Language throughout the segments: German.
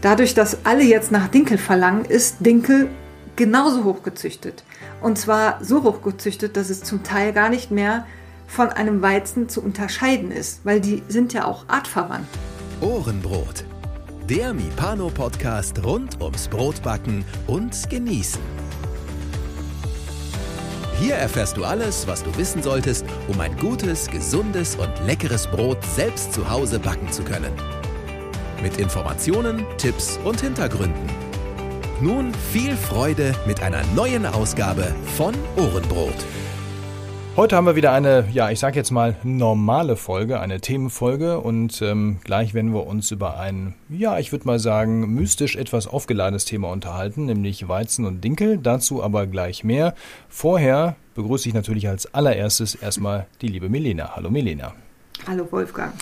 Dadurch, dass alle jetzt nach Dinkel verlangen, ist Dinkel genauso hochgezüchtet. Und zwar so hochgezüchtet, dass es zum Teil gar nicht mehr von einem Weizen zu unterscheiden ist, weil die sind ja auch artverwandt. Ohrenbrot. Der Mipano-Podcast rund ums Brotbacken und Genießen. Hier erfährst du alles, was du wissen solltest, um ein gutes, gesundes und leckeres Brot selbst zu Hause backen zu können. Mit Informationen, Tipps und Hintergründen. Nun viel Freude mit einer neuen Ausgabe von Ohrenbrot. Heute haben wir wieder eine, ja, ich sag jetzt mal normale Folge, eine Themenfolge und ähm, gleich werden wir uns über ein, ja, ich würde mal sagen, mystisch etwas aufgeladenes Thema unterhalten, nämlich Weizen und Dinkel. Dazu aber gleich mehr. Vorher begrüße ich natürlich als allererstes erstmal die liebe Melena. Hallo Melena. Hallo Wolfgang.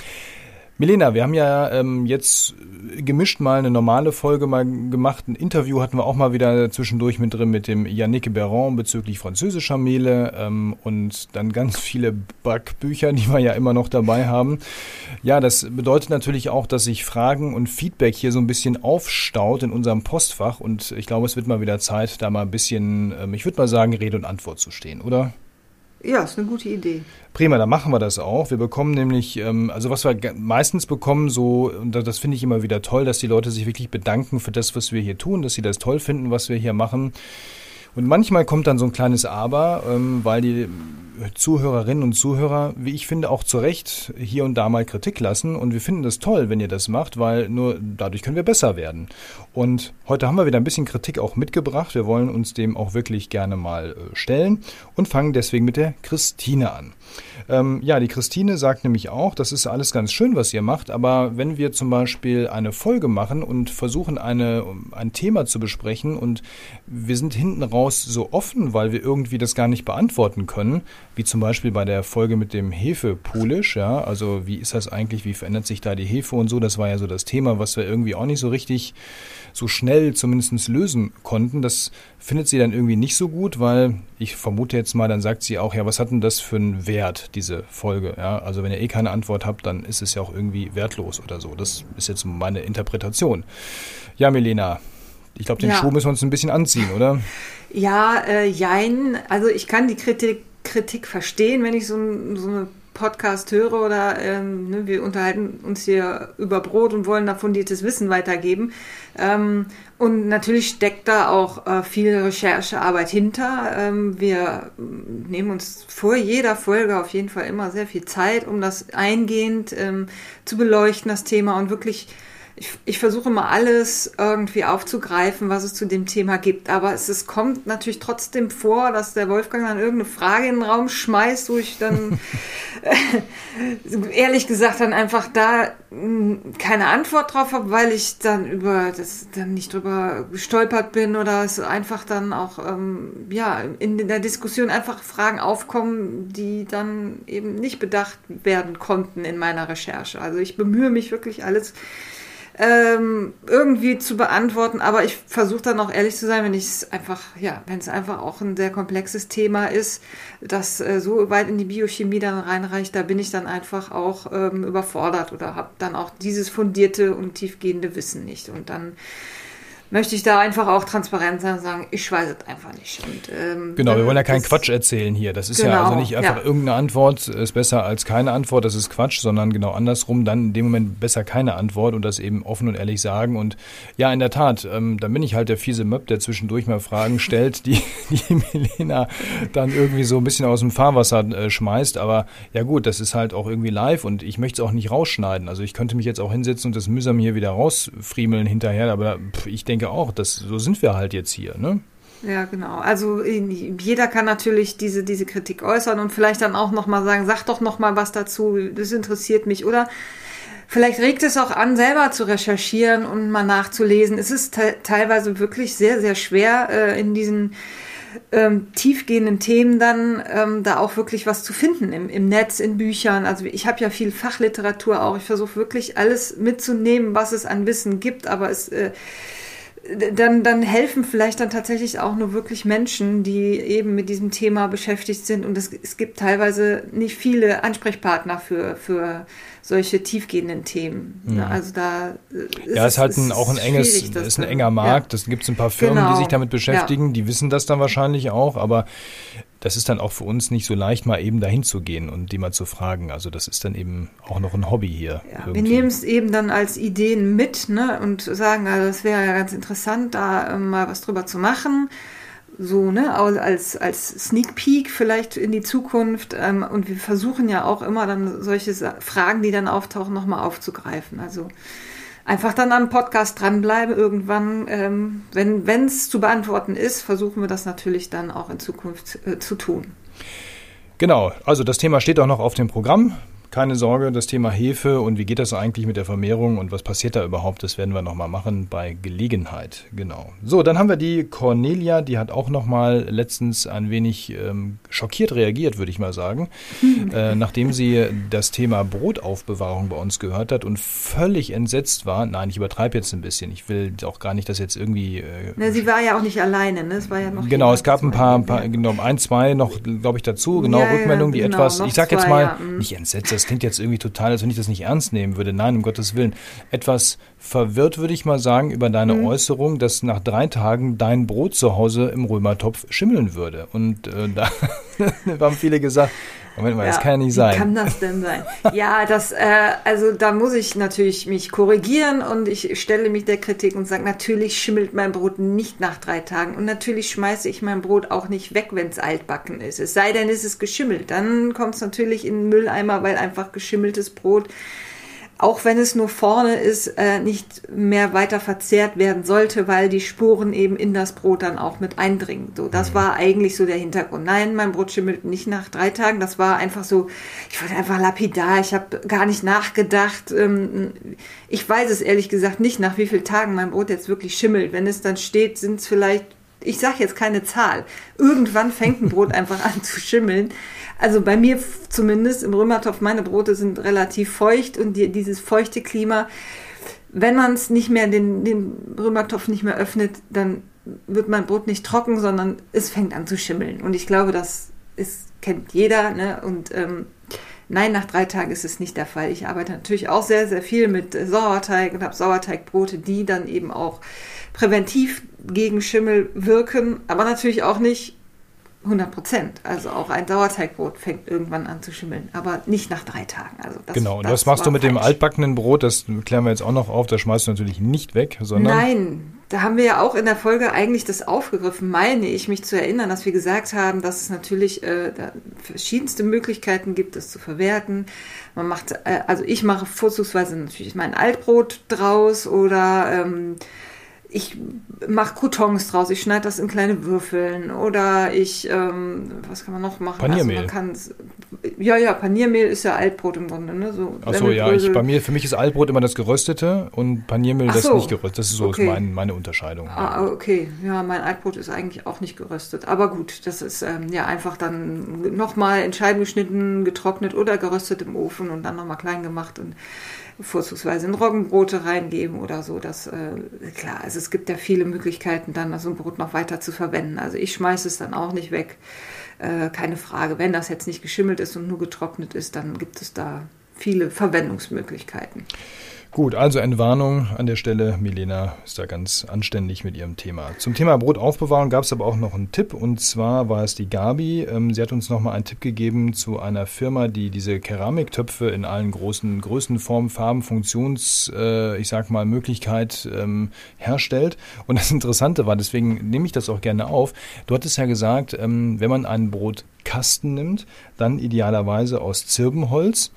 Milena, wir haben ja ähm, jetzt gemischt mal eine normale Folge mal gemacht. Ein Interview hatten wir auch mal wieder zwischendurch mit drin mit dem Yannick Beron bezüglich französischer Mehle ähm, und dann ganz viele Backbücher, die wir ja immer noch dabei haben. Ja, das bedeutet natürlich auch, dass sich Fragen und Feedback hier so ein bisschen aufstaut in unserem Postfach und ich glaube, es wird mal wieder Zeit, da mal ein bisschen, ähm, ich würde mal sagen, Rede und Antwort zu stehen, oder? Ja, ist eine gute Idee. Prima, dann machen wir das auch. Wir bekommen nämlich, ähm, also was wir meistens bekommen, so, und das finde ich immer wieder toll, dass die Leute sich wirklich bedanken für das, was wir hier tun, dass sie das toll finden, was wir hier machen. Und manchmal kommt dann so ein kleines Aber, ähm, weil die Zuhörerinnen und Zuhörer, wie ich finde, auch zu Recht hier und da mal Kritik lassen. Und wir finden das toll, wenn ihr das macht, weil nur dadurch können wir besser werden. Und heute haben wir wieder ein bisschen Kritik auch mitgebracht. Wir wollen uns dem auch wirklich gerne mal äh, stellen und fangen deswegen mit der Christine an. Ähm, ja, die Christine sagt nämlich auch, das ist alles ganz schön, was ihr macht, aber wenn wir zum Beispiel eine Folge machen und versuchen, eine, ein Thema zu besprechen und wir sind hinten raus so offen, weil wir irgendwie das gar nicht beantworten können, wie zum Beispiel bei der Folge mit dem Hefepolish, ja, also wie ist das eigentlich, wie verändert sich da die Hefe und so, das war ja so das Thema, was wir irgendwie auch nicht so richtig so schnell zumindest lösen konnten. Das findet sie dann irgendwie nicht so gut, weil ich vermute jetzt mal, dann sagt sie auch, ja, was hat denn das für einen Wert, diese Folge? Ja, also wenn ihr eh keine Antwort habt, dann ist es ja auch irgendwie wertlos oder so. Das ist jetzt meine Interpretation. Ja, Milena, ich glaube, den ja. Schuh müssen wir uns ein bisschen anziehen, oder? Ja, äh, jein. Also ich kann die Kritik, Kritik verstehen, wenn ich so, so eine Podcast höre oder ähm, ne, wir unterhalten uns hier über Brot und wollen da fundiertes Wissen weitergeben. Ähm, und natürlich steckt da auch äh, viel Recherchearbeit hinter. Ähm, wir nehmen uns vor jeder Folge auf jeden Fall immer sehr viel Zeit, um das eingehend ähm, zu beleuchten, das Thema und wirklich ich, ich versuche mal alles irgendwie aufzugreifen, was es zu dem Thema gibt. Aber es, es kommt natürlich trotzdem vor, dass der Wolfgang dann irgendeine Frage in den Raum schmeißt, wo ich dann äh, ehrlich gesagt dann einfach da hm, keine Antwort drauf habe, weil ich dann über das dann nicht drüber gestolpert bin oder es einfach dann auch ähm, ja in der Diskussion einfach Fragen aufkommen, die dann eben nicht bedacht werden konnten in meiner Recherche. Also ich bemühe mich wirklich alles ähm, irgendwie zu beantworten. Aber ich versuche dann auch ehrlich zu sein, wenn ich es einfach, ja, wenn es einfach auch ein sehr komplexes Thema ist, das äh, so weit in die Biochemie dann reinreicht, da bin ich dann einfach auch ähm, überfordert oder habe dann auch dieses fundierte und tiefgehende Wissen nicht. Und dann möchte ich da einfach auch transparent sein und sagen, ich weiß es einfach nicht. Und, ähm, genau, wir wollen ja keinen Quatsch erzählen hier. Das ist genau, ja also nicht einfach ja. irgendeine Antwort ist besser als keine Antwort, das ist Quatsch, sondern genau andersrum, dann in dem Moment besser keine Antwort und das eben offen und ehrlich sagen. Und ja, in der Tat, ähm, dann bin ich halt der fiese Möb, der zwischendurch mal Fragen stellt, die, die Milena dann irgendwie so ein bisschen aus dem Fahrwasser äh, schmeißt. Aber ja gut, das ist halt auch irgendwie live und ich möchte es auch nicht rausschneiden. Also ich könnte mich jetzt auch hinsetzen und das mühsam hier wieder rausfriemeln hinterher, aber pff, ich denke, denke auch, das, so sind wir halt jetzt hier, ne? Ja, genau. Also jeder kann natürlich diese, diese Kritik äußern und vielleicht dann auch nochmal sagen, sag doch nochmal was dazu, das interessiert mich. Oder vielleicht regt es auch an, selber zu recherchieren und mal nachzulesen. Es ist te teilweise wirklich sehr, sehr schwer, äh, in diesen ähm, tiefgehenden Themen dann ähm, da auch wirklich was zu finden im, im Netz, in Büchern. Also ich habe ja viel Fachliteratur auch. Ich versuche wirklich alles mitzunehmen, was es an Wissen gibt, aber es äh, dann, dann helfen vielleicht dann tatsächlich auch nur wirklich Menschen, die eben mit diesem Thema beschäftigt sind. Und es, es gibt teilweise nicht viele Ansprechpartner für, für solche tiefgehenden Themen. Mhm. Also da ist ja, es ist halt ein, auch ein enges, ist ein enger Markt. Es ja. gibt ein paar Firmen, genau. die sich damit beschäftigen, ja. die wissen das dann wahrscheinlich auch, aber das ist dann auch für uns nicht so leicht, mal eben dahin zu gehen und die mal zu fragen. Also das ist dann eben auch noch ein Hobby hier. Ja, wir nehmen es eben dann als Ideen mit ne, und sagen, also das wäre ja ganz interessant, da äh, mal was drüber zu machen so, ne, als, als Sneak Peek vielleicht in die Zukunft. Ähm, und wir versuchen ja auch immer dann solche Fragen, die dann auftauchen, nochmal aufzugreifen. Also einfach dann am Podcast dranbleiben. Irgendwann, ähm, wenn es zu beantworten ist, versuchen wir das natürlich dann auch in Zukunft äh, zu tun. Genau, also das Thema steht auch noch auf dem Programm keine Sorge, das Thema Hefe und wie geht das eigentlich mit der Vermehrung und was passiert da überhaupt, das werden wir nochmal machen bei Gelegenheit. Genau. So, dann haben wir die Cornelia, die hat auch nochmal letztens ein wenig ähm, schockiert reagiert, würde ich mal sagen, äh, nachdem sie das Thema Brotaufbewahrung bei uns gehört hat und völlig entsetzt war. Nein, ich übertreibe jetzt ein bisschen. Ich will auch gar nicht, dass jetzt irgendwie. Äh, Na, sie war ja auch nicht alleine, ne? Es war ja noch. Genau, es gab ein paar, paar genau, ein, zwei noch, glaube ich, dazu, genau, ja, Rückmeldungen, die genau, etwas, ich sag jetzt mal, ja, nicht entsetzt, das klingt jetzt irgendwie total, als wenn ich das nicht ernst nehmen würde. Nein, um Gottes Willen. Etwas verwirrt, würde ich mal sagen, über deine mhm. Äußerung, dass nach drei Tagen dein Brot zu Hause im Römertopf schimmeln würde. Und äh, da haben viele gesagt, Moment mal, ja, das kann ja nicht sein. Wie kann das denn sein? ja, das, äh, also da muss ich natürlich mich korrigieren und ich stelle mich der Kritik und sage, natürlich schimmelt mein Brot nicht nach drei Tagen und natürlich schmeiße ich mein Brot auch nicht weg, wenn es altbacken ist. Es sei denn, es ist geschimmelt. Dann kommt es natürlich in den Mülleimer, weil einfach geschimmeltes Brot auch wenn es nur vorne ist, äh, nicht mehr weiter verzehrt werden sollte, weil die Spuren eben in das Brot dann auch mit eindringen. So, das mhm. war eigentlich so der Hintergrund. Nein, mein Brot schimmelt nicht nach drei Tagen. Das war einfach so, ich wollte einfach lapidar. Ich habe gar nicht nachgedacht. Ähm, ich weiß es ehrlich gesagt nicht, nach wie vielen Tagen mein Brot jetzt wirklich schimmelt. Wenn es dann steht, sind es vielleicht, ich sage jetzt keine Zahl. Irgendwann fängt ein Brot einfach an zu schimmeln. Also bei mir zumindest im Römertopf, meine Brote sind relativ feucht und die, dieses feuchte Klima, wenn man es nicht mehr, den, den Römertopf nicht mehr öffnet, dann wird mein Brot nicht trocken, sondern es fängt an zu schimmeln. Und ich glaube, das ist, kennt jeder. Ne? Und ähm, nein, nach drei Tagen ist es nicht der Fall. Ich arbeite natürlich auch sehr, sehr viel mit Sauerteig und habe Sauerteigbrote, die dann eben auch präventiv gegen Schimmel wirken, aber natürlich auch nicht 100 Prozent. Also auch ein Sauerteigbrot fängt irgendwann an zu schimmeln, aber nicht nach drei Tagen. Also das, genau, und das was machst du mit falsch. dem altbackenen Brot? Das klären wir jetzt auch noch auf. Das schmeißt du natürlich nicht weg, sondern. Nein, da haben wir ja auch in der Folge eigentlich das aufgegriffen, meine ich, mich zu erinnern, dass wir gesagt haben, dass es natürlich äh, verschiedenste Möglichkeiten gibt, das zu verwerten. Man macht, äh, also ich mache vorzugsweise natürlich mein Altbrot draus oder ähm, ich mache Croutons draus, ich schneide das in kleine Würfeln oder ich, ähm, was kann man noch machen? Paniermehl. Also man ja, ja, Paniermehl ist ja Altbrot im Grunde. Ne? So Achso, ja, ich, bei mir, für mich ist Altbrot immer das geröstete und Paniermehl das so, nicht geröstet. Das ist so okay. mein, meine Unterscheidung. Ah, okay, ja, mein Altbrot ist eigentlich auch nicht geröstet. Aber gut, das ist ähm, ja einfach dann nochmal in Scheiben geschnitten, getrocknet oder geröstet im Ofen und dann nochmal klein gemacht und vorzugsweise in Roggenbrote reingeben oder so. Das, äh, klar, also es gibt ja viele Möglichkeiten, dann so ein Brot noch weiter zu verwenden. Also ich schmeiße es dann auch nicht weg. Äh, keine Frage. Wenn das jetzt nicht geschimmelt ist und nur getrocknet ist, dann gibt es da viele Verwendungsmöglichkeiten. Gut, also Entwarnung an der Stelle. Milena ist da ganz anständig mit ihrem Thema. Zum Thema Brotaufbewahrung gab es aber auch noch einen Tipp und zwar war es die Gabi. Ähm, sie hat uns nochmal einen Tipp gegeben zu einer Firma, die diese Keramiktöpfe in allen großen Größen, Formen, Farben, Funktions, äh, ich sag mal, Möglichkeit ähm, herstellt. Und das Interessante war, deswegen nehme ich das auch gerne auf. Du hattest ja gesagt, ähm, wenn man einen Brotkasten nimmt, dann idealerweise aus Zirbenholz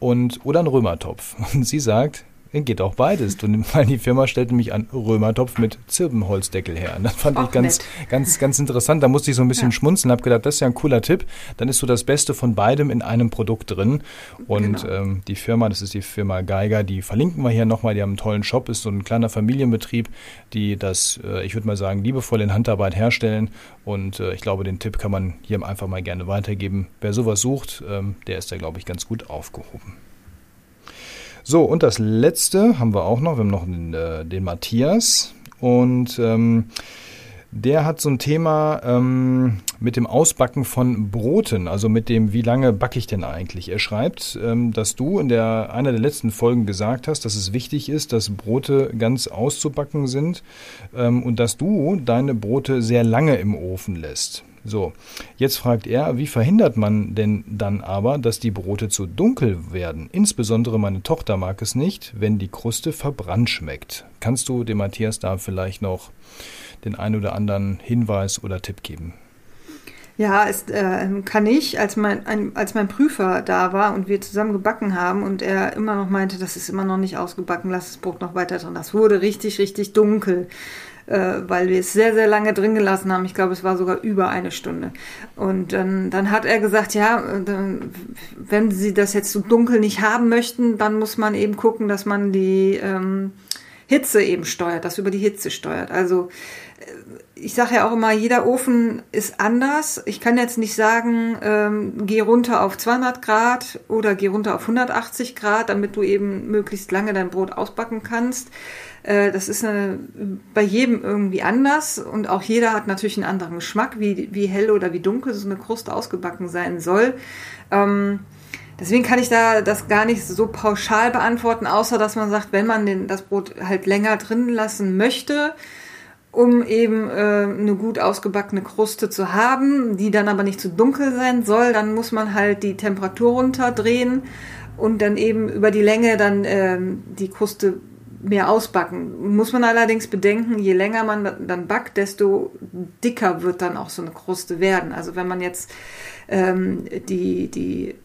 und oder einen Römertopf. Und sie sagt, Geht auch beides. Weil die Firma stellte mich einen Römertopf mit Zirbenholzdeckel her. Und das fand auch ich ganz, ganz, ganz interessant. Da musste ich so ein bisschen ja. schmunzeln, habe gedacht, das ist ja ein cooler Tipp. Dann ist so das Beste von beidem in einem Produkt drin. Und genau. ähm, die Firma, das ist die Firma Geiger, die verlinken wir hier nochmal. Die haben einen tollen Shop, ist so ein kleiner Familienbetrieb, die das, äh, ich würde mal sagen, liebevoll in Handarbeit herstellen. Und äh, ich glaube, den Tipp kann man hier einfach mal gerne weitergeben. Wer sowas sucht, ähm, der ist da, glaube ich, ganz gut aufgehoben. So, und das letzte haben wir auch noch. Wir haben noch den, äh, den Matthias. und ähm, der hat so ein Thema ähm, mit dem Ausbacken von Broten, also mit dem, wie lange backe ich denn eigentlich? Er schreibt, ähm, dass du in der einer der letzten Folgen gesagt hast, dass es wichtig ist, dass Brote ganz auszubacken sind ähm, und dass du deine Brote sehr lange im Ofen lässt. So, jetzt fragt er, wie verhindert man denn dann aber, dass die Brote zu dunkel werden? Insbesondere meine Tochter mag es nicht, wenn die Kruste verbrannt schmeckt. Kannst du dem Matthias da vielleicht noch den einen oder anderen Hinweis oder Tipp geben? Ja, es äh, kann ich, als mein, ein, als mein Prüfer da war und wir zusammen gebacken haben und er immer noch meinte, das ist immer noch nicht ausgebacken, lass das Brot noch weiter drin. Das wurde richtig, richtig dunkel äh, weil wir es sehr, sehr lange drin gelassen haben. Ich glaube, es war sogar über eine Stunde. Und dann, dann hat er gesagt, ja, äh, wenn Sie das jetzt so dunkel nicht haben möchten, dann muss man eben gucken, dass man die ähm, Hitze eben steuert, das über die Hitze steuert. Also äh, ich sage ja auch immer, jeder Ofen ist anders. Ich kann jetzt nicht sagen, ähm, geh runter auf 200 Grad oder geh runter auf 180 Grad, damit du eben möglichst lange dein Brot ausbacken kannst. Äh, das ist eine, bei jedem irgendwie anders und auch jeder hat natürlich einen anderen Geschmack, wie, wie hell oder wie dunkel so eine Kruste ausgebacken sein soll. Ähm, deswegen kann ich da das gar nicht so pauschal beantworten, außer dass man sagt, wenn man den, das Brot halt länger drin lassen möchte, um eben äh, eine gut ausgebackene Kruste zu haben, die dann aber nicht zu dunkel sein soll, dann muss man halt die Temperatur runterdrehen und dann eben über die Länge dann äh, die Kruste mehr ausbacken. Muss man allerdings bedenken, je länger man dann backt, desto dicker wird dann auch so eine Kruste werden. Also wenn man jetzt ähm, die, die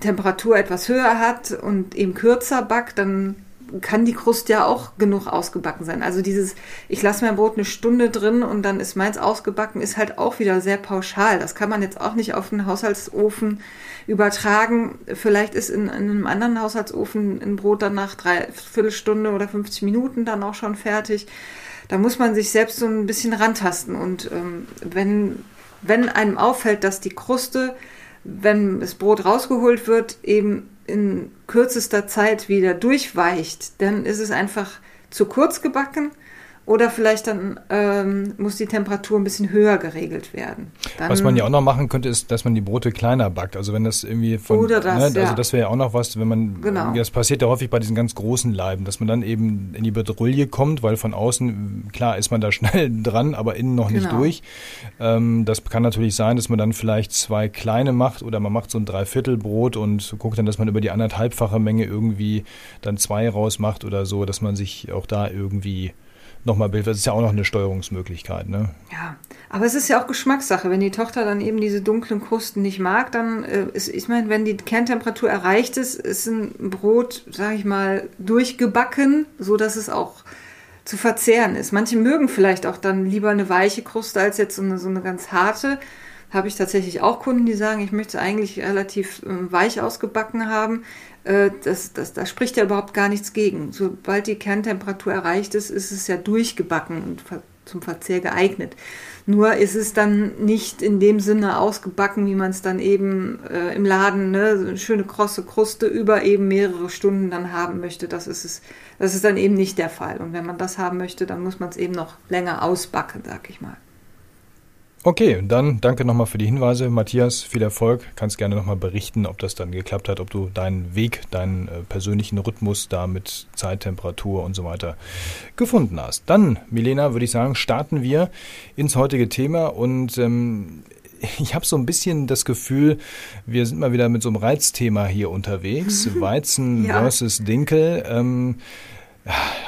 Temperatur etwas höher hat und eben kürzer backt, dann kann die Kruste ja auch genug ausgebacken sein. Also dieses, ich lasse mein Brot eine Stunde drin und dann ist meins ausgebacken, ist halt auch wieder sehr pauschal. Das kann man jetzt auch nicht auf einen Haushaltsofen übertragen. Vielleicht ist in, in einem anderen Haushaltsofen ein Brot dann nach drei Viertelstunde oder 50 Minuten dann auch schon fertig. Da muss man sich selbst so ein bisschen rantasten. Und ähm, wenn, wenn einem auffällt, dass die Kruste, wenn das Brot rausgeholt wird, eben in kürzester Zeit wieder durchweicht, dann ist es einfach zu kurz gebacken oder vielleicht dann ähm, muss die Temperatur ein bisschen höher geregelt werden. Dann was man ja auch noch machen könnte, ist, dass man die Brote kleiner backt. Also wenn das irgendwie von, oder das, ne, also ja. das wäre ja auch noch was, wenn man, genau. das passiert ja häufig bei diesen ganz großen Leiben, dass man dann eben in die Bedrulle kommt, weil von außen, klar ist man da schnell dran, aber innen noch nicht genau. durch. Ähm, das kann natürlich sein, dass man dann vielleicht zwei kleine macht oder man macht so ein Dreiviertelbrot und guckt dann, dass man über die anderthalbfache Menge irgendwie dann zwei rausmacht oder so, dass man sich auch da irgendwie nochmal Bild. Das ist ja auch noch eine Steuerungsmöglichkeit. Ne? Ja, aber es ist ja auch Geschmackssache. Wenn die Tochter dann eben diese dunklen Krusten nicht mag, dann äh, ist, ich meine, wenn die Kerntemperatur erreicht ist, ist ein Brot, sage ich mal, durchgebacken, so dass es auch zu verzehren ist. Manche mögen vielleicht auch dann lieber eine weiche Kruste als jetzt so eine, so eine ganz harte. Habe ich tatsächlich auch Kunden, die sagen, ich möchte eigentlich relativ äh, weich ausgebacken haben. Äh, das, das, da spricht ja überhaupt gar nichts gegen. Sobald die Kerntemperatur erreicht ist, ist es ja durchgebacken und zum Verzehr geeignet. Nur ist es dann nicht in dem Sinne ausgebacken, wie man es dann eben äh, im Laden, ne, so eine schöne krosse Kruste über eben mehrere Stunden dann haben möchte. Das ist es, das ist dann eben nicht der Fall. Und wenn man das haben möchte, dann muss man es eben noch länger ausbacken, sag ich mal. Okay, dann danke nochmal für die Hinweise. Matthias, viel Erfolg. Kannst gerne nochmal berichten, ob das dann geklappt hat, ob du deinen Weg, deinen äh, persönlichen Rhythmus da mit Zeit, Temperatur und so weiter gefunden hast. Dann, Milena, würde ich sagen, starten wir ins heutige Thema und ähm, ich habe so ein bisschen das Gefühl, wir sind mal wieder mit so einem Reizthema hier unterwegs. Weizen ja. versus Dinkel. Ähm,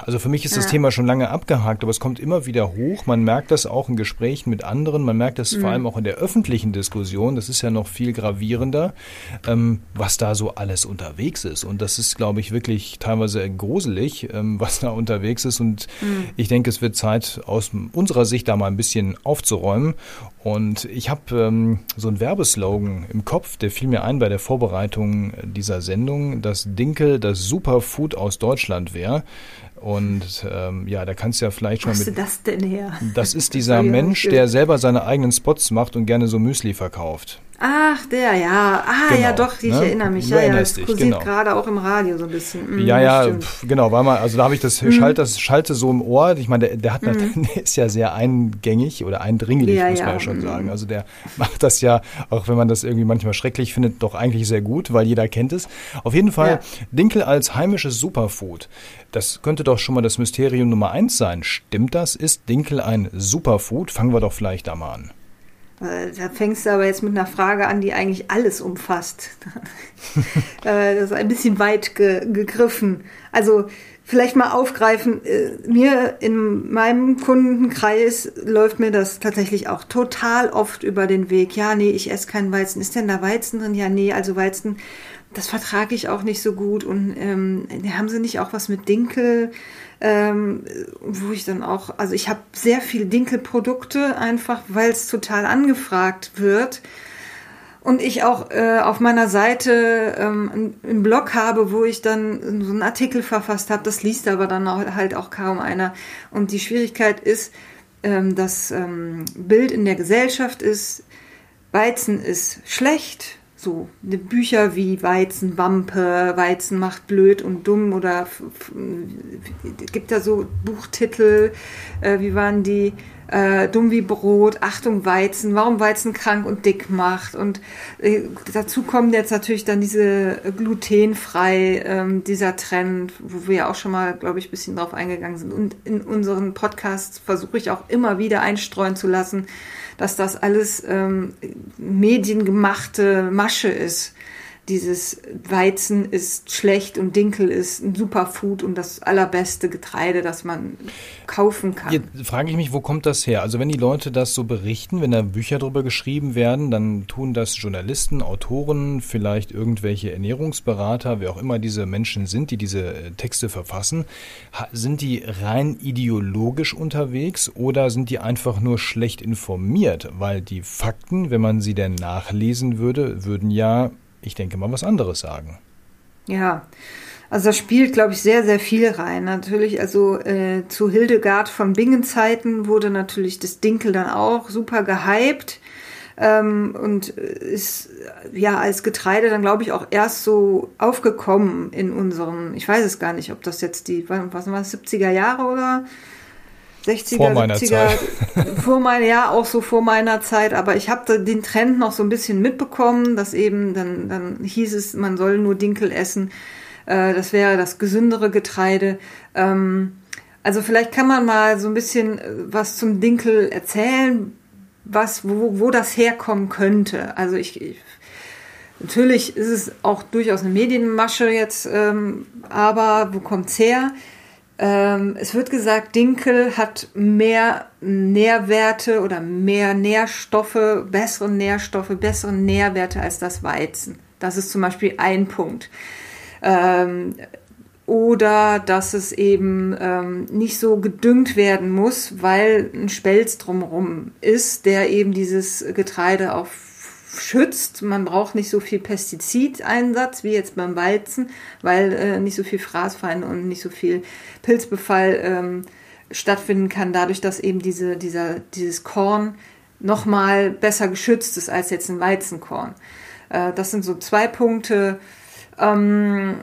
also für mich ist das Thema schon lange abgehakt, aber es kommt immer wieder hoch. Man merkt das auch in Gesprächen mit anderen, man merkt das mhm. vor allem auch in der öffentlichen Diskussion. Das ist ja noch viel gravierender, ähm, was da so alles unterwegs ist. Und das ist, glaube ich, wirklich teilweise gruselig, ähm, was da unterwegs ist. Und mhm. ich denke, es wird Zeit, aus unserer Sicht da mal ein bisschen aufzuräumen. Und ich habe ähm, so einen Werbeslogan im Kopf, der fiel mir ein bei der Vorbereitung dieser Sendung, dass Dinkel das Superfood aus Deutschland wäre. Und ähm, ja, da kannst du ja vielleicht schon Wo mit. du das denn her? Das ist dieser Mensch, der selber seine eigenen Spots macht und gerne so Müsli verkauft. Ach, der, ja. Ah, Genau, ja, doch, ich ne? erinnere mich. Du Ja, ja, das dich, kursiert genau. gerade auch im Radio so ein bisschen. Mm, Ja, ja. Mhm. pf, genau, weil man, also da habe ich das, schalt, das schalte so im Ohr. Ich meine, der, der hat, der ist ja sehr eingängig oder eindringlich, Ja, muss man ja, ja schon mhm. sagen. Also der macht das ja, auch wenn man das irgendwie manchmal schrecklich findet, doch eigentlich sehr gut, weil jeder kennt es. Auf jeden Fall Ja. Dinkel als heimisches Superfood. Das könnte doch schon mal das Mysterium Nummer eins sein. Stimmt das? Ist Dinkel ein Superfood? Fangen wir doch vielleicht da mal an. Äh, Da fängst du aber jetzt mit einer Frage an, die eigentlich alles umfasst. Äh, das ist ein bisschen weit ge gegriffen. Also vielleicht mal aufgreifen. äh, Mir in meinem Kundenkreis läuft mir das tatsächlich auch total oft über den Weg. Ja, nee, ich esse keinen Weizen. Ist denn da Weizen drin? Ja, nee, also Weizen, das vertrage ich auch nicht so gut. Und ähm, haben sie nicht auch was mit Dinkel? Ähm, wo ich dann auch, also ich habe sehr viel Dinkelprodukte einfach, weil es total angefragt wird. Und ich auch äh, auf meiner Seite ähm, einen Blog habe, wo ich dann so einen Artikel verfasst habe. Das liest aber dann auch, halt auch kaum einer. Und die Schwierigkeit ist, ähm, das ähm, Bild in der Gesellschaft ist, Weizen ist schlecht. So ne Bücher wie Weizenwampe, Weizen macht blöd und dumm oder gibt da so Buchtitel, äh, wie waren die? Äh, dumm wie Brot, Achtung Weizen, warum Weizen krank und dick macht. Und äh, dazu kommen jetzt natürlich dann diese glutenfrei, ähm, dieser Trend, wo wir ja auch schon mal, glaube ich, ein bisschen drauf eingegangen sind. Und in unseren Podcasts versuche ich auch immer wieder einstreuen zu lassen, dass das alles ähm, mediengemachte Masche ist. Dieses Weizen ist schlecht und Dinkel ist ein Superfood und das allerbeste Getreide, das man kaufen kann. Jetzt frage ich mich, wo kommt das her? Also wenn die Leute das so berichten, wenn da Bücher drüber geschrieben werden, dann tun das Journalisten, Autoren, vielleicht irgendwelche Ernährungsberater, wer auch immer diese Menschen sind, die diese äh, Texte verfassen. Sind die rein ideologisch unterwegs oder sind die einfach nur schlecht informiert? Weil die Fakten, wenn man sie denn nachlesen würde, würden ja, ich denke mal, was anderes sagen. Ja, also da spielt, glaube ich, sehr, sehr viel rein. Natürlich, also äh, zu Hildegard von Bingen Zeiten wurde natürlich das Dinkel dann auch super gehypt. Ähm, und ist ja als Getreide dann, glaube ich, auch erst so aufgekommen in unseren, ich weiß es gar nicht, ob das jetzt die, was war das, 70er Jahre oder 60er, Vor meiner 70er, vor meiner, ja, auch so vor meiner Zeit, aber ich habe den Trend noch so ein bisschen mitbekommen, dass eben dann, dann hieß es, man soll nur Dinkel essen. Äh, das wäre das gesündere Getreide. Ähm, also vielleicht kann man mal so ein bisschen äh, was zum Dinkel erzählen, was, wo, wo das herkommen könnte. Also ich, ich natürlich ist es auch durchaus eine Medienmasche jetzt, ähm, aber wo kommt's her? Ähm, es wird gesagt, Dinkel hat mehr Nährwerte oder mehr Nährstoffe, bessere Nährstoffe, bessere Nährwerte als das Weizen. Das ist zum Beispiel ein Punkt. Ähm, oder dass es eben ähm, nicht so gedüngt werden muss, weil ein Spelz drumherum ist, der eben dieses Getreide auch schützt. Man braucht nicht so viel Pestizideinsatz wie jetzt beim Weizen, weil äh, nicht so viel Fraßfeinde und nicht so viel Pilzbefall ähm, stattfinden kann, dadurch, dass eben diese, dieser, dieses Korn nochmal besser geschützt ist als jetzt ein Weizenkorn. Äh, das sind so zwei Punkte. Ähm,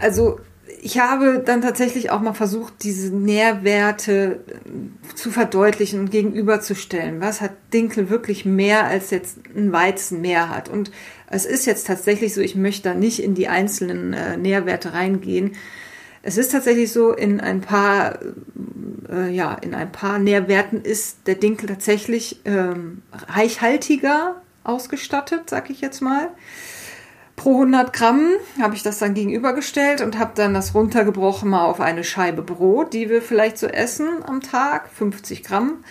also ich habe dann tatsächlich auch mal versucht, diese Nährwerte äh, zu verdeutlichen und gegenüberzustellen. Was hat Dinkel wirklich mehr als jetzt ein Weizen mehr hat? Und es ist jetzt tatsächlich so, ich möchte da nicht in die einzelnen äh, Nährwerte reingehen. Es ist tatsächlich so, in ein paar, äh, ja, in ein paar Nährwerten ist der Dinkel tatsächlich ähm, reichhaltiger ausgestattet, sag ich jetzt mal. Pro 100 Gramm habe ich das dann gegenübergestellt und habe dann das runtergebrochen mal auf eine Scheibe Brot, die wir vielleicht so essen am Tag, 50 Gramm.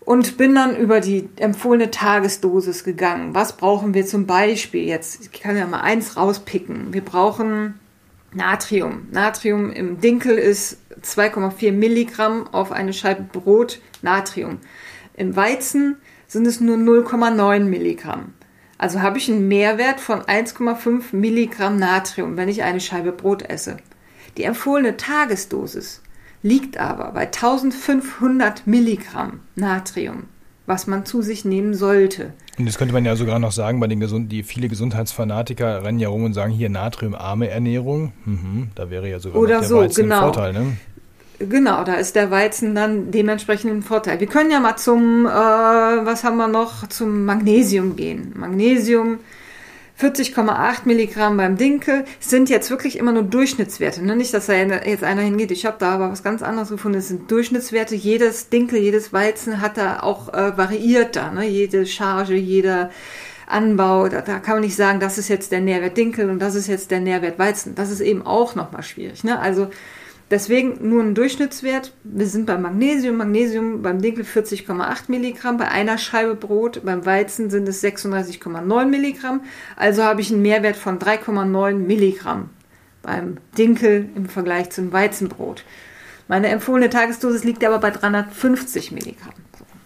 Und bin dann über die empfohlene Tagesdosis gegangen. Was brauchen wir zum Beispiel jetzt? Ich kann ja mal eins rauspicken. Wir brauchen Natrium. Natrium im Dinkel ist 2,4 Milligramm auf eine Scheibe Brot Natrium. Im Weizen sind es nur 0,9 Milligramm. Also habe ich einen Mehrwert von 1,5 Milligramm Natrium, wenn ich eine Scheibe Brot esse. Die empfohlene Tagesdosis liegt aber bei 1500 Milligramm Natrium, was man zu sich nehmen sollte. Und das könnte man ja sogar noch sagen, bei den Gesund die viele Gesundheitsfanatiker rennen ja rum und sagen, hier natriumarme Ernährung. Mhm, da wäre ja sogar Oder der so, genau. ein Vorteil, ne? Genau, da ist der Weizen dann dementsprechend ein Vorteil. Wir können ja mal zum, äh, was haben wir noch, zum Magnesium gehen. Magnesium 40,8 Milligramm beim Dinkel sind jetzt wirklich immer nur Durchschnittswerte. Ne? Nicht, dass da jetzt einer hingeht, ich habe da aber was ganz anderes gefunden. Es sind Durchschnittswerte. Jedes Dinkel, jedes Weizen hat da auch äh, variiert da. Ne? Jede Charge, jeder Anbau, da, da kann man nicht sagen, das ist jetzt der Nährwert Dinkel und das ist jetzt der Nährwert Weizen. Das ist eben auch nochmal schwierig. Ne? Also Deswegen nur ein Durchschnittswert. Wir sind beim Magnesium. Magnesium beim Dinkel 40,8 Milligramm, bei einer Scheibe Brot. Beim Weizen sind es 36,9 Milligramm. Also habe ich einen Mehrwert von 3,9 Milligramm beim Dinkel im Vergleich zum Weizenbrot. Meine empfohlene Tagesdosis liegt aber bei 350 Milligramm.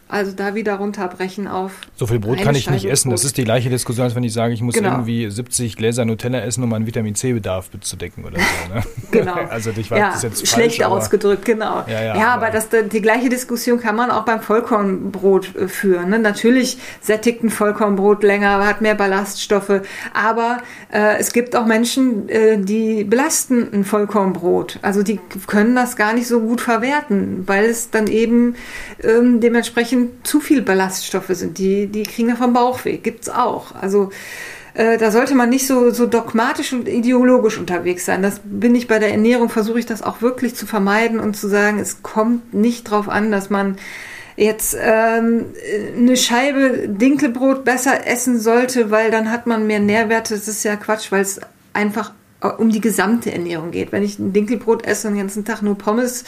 Also da wieder runterbrechen auf. So viel Brot kann ich nicht Scheibe essen. Das ist die gleiche Diskussion, als wenn ich sage, ich muss Genau. irgendwie 70 Gläser Nutella essen, um meinen Vitamin C-Bedarf zu decken oder so. Ne? Genau. also ich weiß, ja, das jetzt schlecht falsch, aber- ausgedrückt, genau. Ja, ja, ja aber- aber das, die gleiche Diskussion kann man auch beim Vollkornbrot äh, führen. Ne? Natürlich sättigt ein Vollkornbrot länger, hat mehr Ballaststoffe, aber äh, es gibt auch Menschen, äh, die belasten ein Vollkornbrot. Also die können das gar nicht so gut verwerten, weil es dann eben ähm, dementsprechend zu viel Ballaststoffe sind. Die, die kriegen davon Bauchweh. Gibt's auch. Also äh, da sollte man nicht so, so dogmatisch und ideologisch unterwegs sein. Das bin ich bei der Ernährung, versuche ich das auch wirklich zu vermeiden und zu sagen, es kommt nicht drauf an, dass man jetzt ähm, eine Scheibe Dinkelbrot besser essen sollte, weil dann hat man mehr Nährwerte. Das ist ja Quatsch, weil es einfach äh, um die gesamte Ernährung geht. Wenn ich ein Dinkelbrot esse und den ganzen Tag nur Pommes,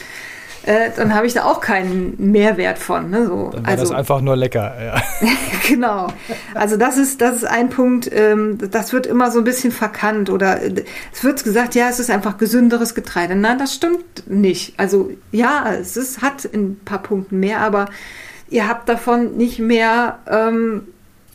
äh, dann habe ich da auch keinen Mehrwert von. Ne? So, Dann war das einfach nur lecker. Ja. genau. Also das ist, das ist ein Punkt, ähm, das wird immer so ein bisschen verkannt oder äh, es wird gesagt, ja, es ist einfach gesünderes Getreide. Nein, das stimmt nicht. Also ja, es ist, hat ein paar Punkten mehr, aber ihr habt davon nicht mehr ähm,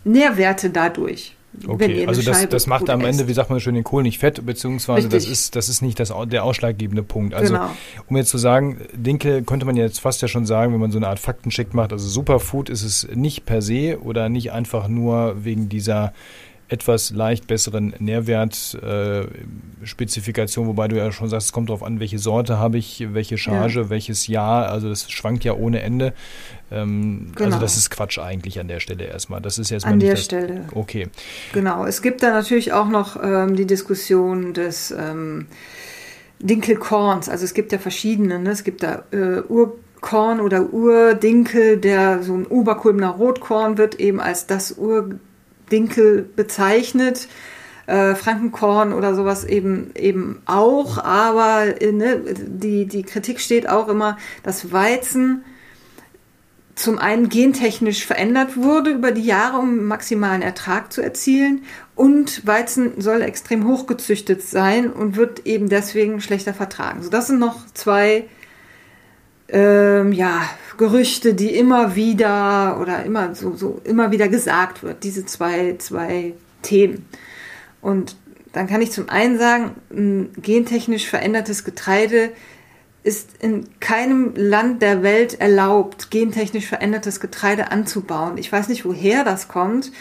Nährwerte dadurch. Okay, also das, das macht am Ende, wie sagt man schön, den Kohl nicht fett, beziehungsweise das ist, das ist nicht das, der ausschlaggebende Punkt. Also, Genau. um jetzt zu sagen, Dinkel könnte man jetzt fast ja schon sagen, wenn man so eine Art Faktencheck macht, also Superfood ist es nicht per se oder nicht einfach nur wegen dieser etwas leicht besseren Nährwertspezifikation, wobei du ja schon sagst, es kommt darauf an, welche Sorte habe ich, welche Charge, welches Jahr, also das schwankt ja ohne Ende. Ähm, Also Genau. das ist Quatsch eigentlich an der Stelle erstmal. Das ist erstmal An der Stelle. Okay. Genau, es gibt da natürlich auch noch ähm, die Diskussion des ähm, Dinkelkorns. Also es gibt ja verschiedene. Ne? Es gibt da äh, Urkorn oder Urdinkel, der so ein Oberkulmner Rotkorn wird eben als das Urdinkel bezeichnet. Äh, Frankenkorn oder sowas eben eben auch, aber äh, ne, die, die Kritik steht auch immer, dass Weizen zum einen gentechnisch verändert wurde über die Jahre, um maximalen Ertrag zu erzielen. Und Weizen soll extrem hochgezüchtet sein und wird eben deswegen schlechter vertragen. So, das sind noch zwei ähm, ja, Gerüchte, die immer wieder oder immer so, so immer wieder gesagt wird. Diese zwei, zwei Themen. Und dann kann ich zum einen sagen, ein gentechnisch verändertes Getreide ist in keinem Land der Welt erlaubt, gentechnisch verändertes Getreide anzubauen. Ich weiß nicht, woher das kommt.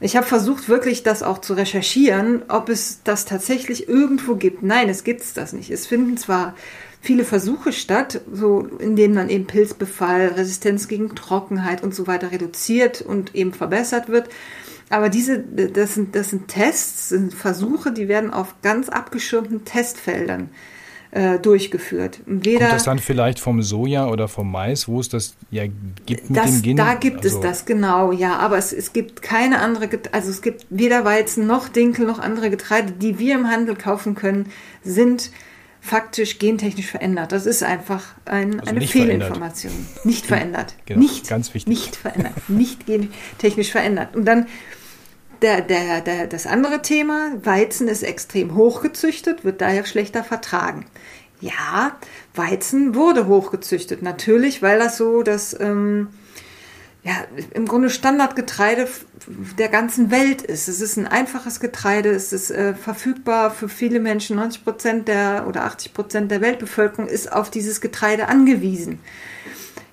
Ich habe versucht, wirklich das auch zu recherchieren, ob es das tatsächlich irgendwo gibt. Nein, es gibt es das nicht. Es finden zwar viele Versuche statt, so in denen dann eben Pilzbefall, Resistenz gegen Trockenheit und so weiter reduziert und eben verbessert wird. Aber diese, das sind, das sind Tests, sind Versuche, die werden auf ganz abgeschirmten Testfeldern äh, durchgeführt. Und weder, Kommt das dann vielleicht vom Soja oder vom Mais, wo es das ja gibt mit das, dem Gen? da gibt also, es das, genau, ja. Aber es, es gibt keine andere, also es gibt weder Weizen noch Dinkel noch andere Getreide, die wir im Handel kaufen können, sind faktisch gentechnisch verändert. Das ist einfach ein, Also eine nicht verändert. Fehlinformation. Nicht verändert. Genau, nicht, ganz wichtig. Nicht verändert. Nicht gentechnisch verändert. Und dann der, der, der, das andere Thema, Weizen ist extrem hochgezüchtet, wird daher schlechter vertragen. Ja, Weizen wurde hochgezüchtet, natürlich, weil das so das, ähm, ja, im Grunde Standardgetreide der ganzen Welt ist. Es ist ein einfaches Getreide, es ist äh, verfügbar für viele Menschen. 90 Prozent der oder 80 Prozent der Weltbevölkerung ist auf dieses Getreide angewiesen.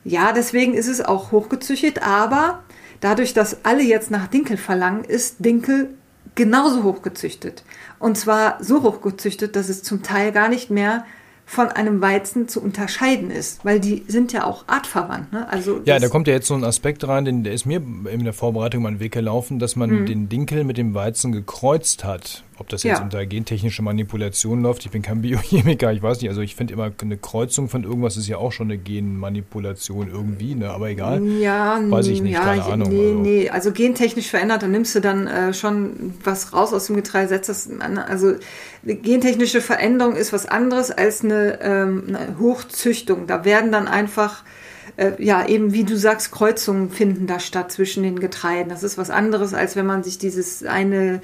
Ja, deswegen ist es auch hochgezüchtet, aber dadurch, dass alle jetzt nach Dinkel verlangen, ist Dinkel genauso hochgezüchtet. Und zwar so hochgezüchtet, dass es zum Teil gar nicht mehr von einem Weizen zu unterscheiden ist, weil die sind ja auch artverwandt. Ne? Also ja, da kommt ja jetzt so ein Aspekt rein, den, der ist mir in der Vorbereitung mal einen Weg gelaufen, dass man mhm. den Dinkel mit dem Weizen gekreuzt hat. Ob das jetzt ja. unter gentechnische Manipulation läuft, ich bin kein Biochemiker, ich weiß nicht. Also ich finde immer, eine Kreuzung von irgendwas ist ja auch schon eine Genmanipulation irgendwie, ne? aber egal. Ja, weiß ich nicht, ja, keine Ahnung. Nee, also. nee, also gentechnisch verändert, dann nimmst du dann äh, schon was raus aus dem Getreide, setzt das an. Also gentechnische Veränderung ist was anderes als eine, ähm, eine Hochzüchtung. Da werden dann einfach äh, ja, eben wie du sagst, Kreuzungen finden da statt zwischen den Getreiden. Das ist was anderes, als wenn man sich dieses eine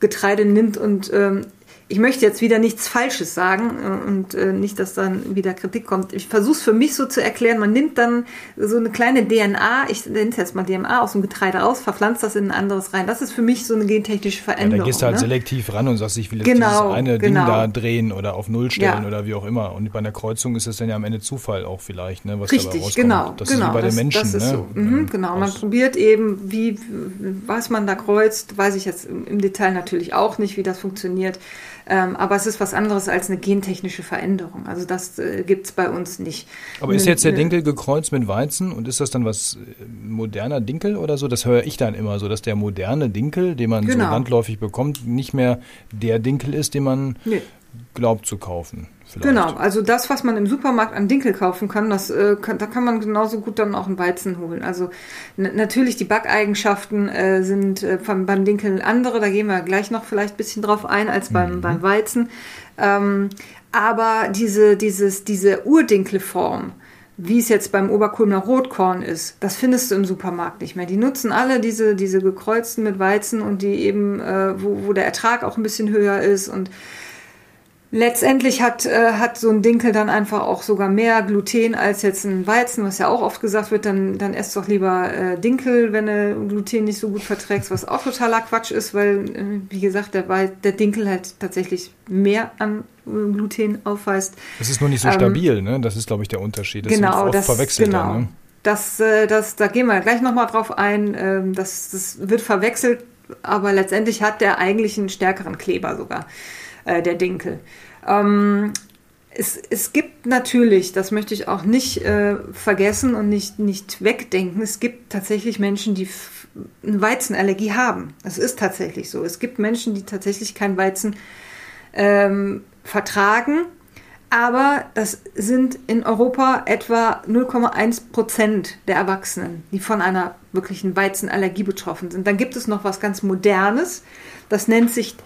Getreide nimmt und ähm, ich möchte jetzt wieder nichts Falsches sagen äh, und äh, nicht, dass dann wieder Kritik kommt. Ich versuche es für mich so zu erklären. Man nimmt dann so eine kleine DNA, ich nenne es jetzt mal DNA aus dem Getreide raus, verpflanzt das in ein anderes rein. Das ist für mich so eine gentechnische Veränderung. Ja, da gehst du halt ne? selektiv ran und sagst, ich will jetzt genau, dieses eine genau. Ding da drehen oder auf Null stellen ja. oder wie auch immer. Und bei einer Kreuzung ist es dann ja am Ende Zufall auch vielleicht, ne, was Richtig, dabei rauskommt. genau. Das genau, ist wie bei das, den Menschen. Das ist ne? so. Mhm, genau, man probiert eben, wie, was man da kreuzt, weiß ich jetzt im Detail natürlich auch nicht, wie das funktioniert. Ähm, aber es ist was anderes als eine gentechnische Veränderung. Also das äh, gibt es bei uns nicht. Aber ist jetzt der Dinkel gekreuzt mit Weizen und ist das dann was äh, moderner Dinkel oder so? Das höre ich dann immer so, dass der moderne Dinkel, den man genau. so landläufig bekommt, nicht mehr der Dinkel ist, den man nee. glaubt zu kaufen. Vielleicht. Genau, also das, was man im Supermarkt an Dinkel kaufen kann, das, äh, kann, da kann man genauso gut dann auch einen Weizen holen. Also natürlich die Backeigenschaften äh, sind äh, beim, beim Dinkel andere, da gehen wir gleich noch vielleicht ein bisschen drauf ein als beim, mhm. beim Weizen. Ähm, aber diese, dieses, diese Urdinkelform, wie es jetzt beim Oberkulmer Rotkorn ist, das findest du im Supermarkt nicht mehr. Die nutzen alle diese, diese gekreuzten mit Weizen und die eben, äh, wo, wo der Ertrag auch ein bisschen höher ist und Letztendlich hat, äh, hat so ein Dinkel dann einfach auch sogar mehr Gluten als jetzt ein Weizen, was ja auch oft gesagt wird, dann, dann esst doch lieber äh, Dinkel, wenn du Gluten nicht so gut verträgst, was auch totaler Quatsch ist, weil, äh, wie gesagt, der, der Dinkel halt tatsächlich mehr an äh, Gluten aufweist. Das ist nur nicht so ähm, stabil, ne? Das ist, glaube ich, der Unterschied. Das genau, oft das, verwechselt genau. Dann, ne? Das, äh, das, da gehen wir gleich nochmal drauf ein. Ähm, das, das wird verwechselt, aber letztendlich hat der eigentlich einen stärkeren Kleber sogar äh, der Dinkel. Ähm, es, es, gibt natürlich, das möchte ich auch nicht äh, vergessen und nicht, nicht wegdenken, es gibt tatsächlich Menschen, die eine Weizenallergie haben. Es ist tatsächlich so. Es gibt Menschen, die tatsächlich kein Weizen ähm, vertragen, aber das sind in Europa etwa 0,1 Prozent der Erwachsenen, die von einer wirklichen Weizenallergie betroffen sind. Dann gibt es noch was ganz Modernes, das nennt sich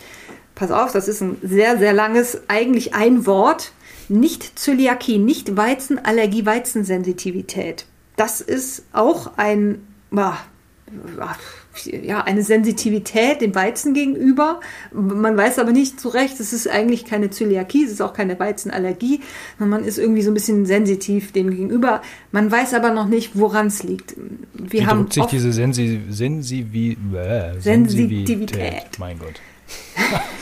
pass auf, das ist ein sehr, sehr langes, eigentlich ein Wort. Nicht Zöliakie, nicht Weizenallergie, Weizensensitivität. Das ist auch ein, ja, eine Sensitivität dem Weizen gegenüber. Man weiß aber nicht zu Recht, es ist eigentlich keine Zöliakie, es ist auch keine Weizenallergie. Man ist irgendwie so ein bisschen sensitiv dem gegenüber. Man weiß aber noch nicht, woran es liegt. Wir Wie haben sich diese Sensi Sensivi äh, Sensitivität. Sensitivität. Mein Gott.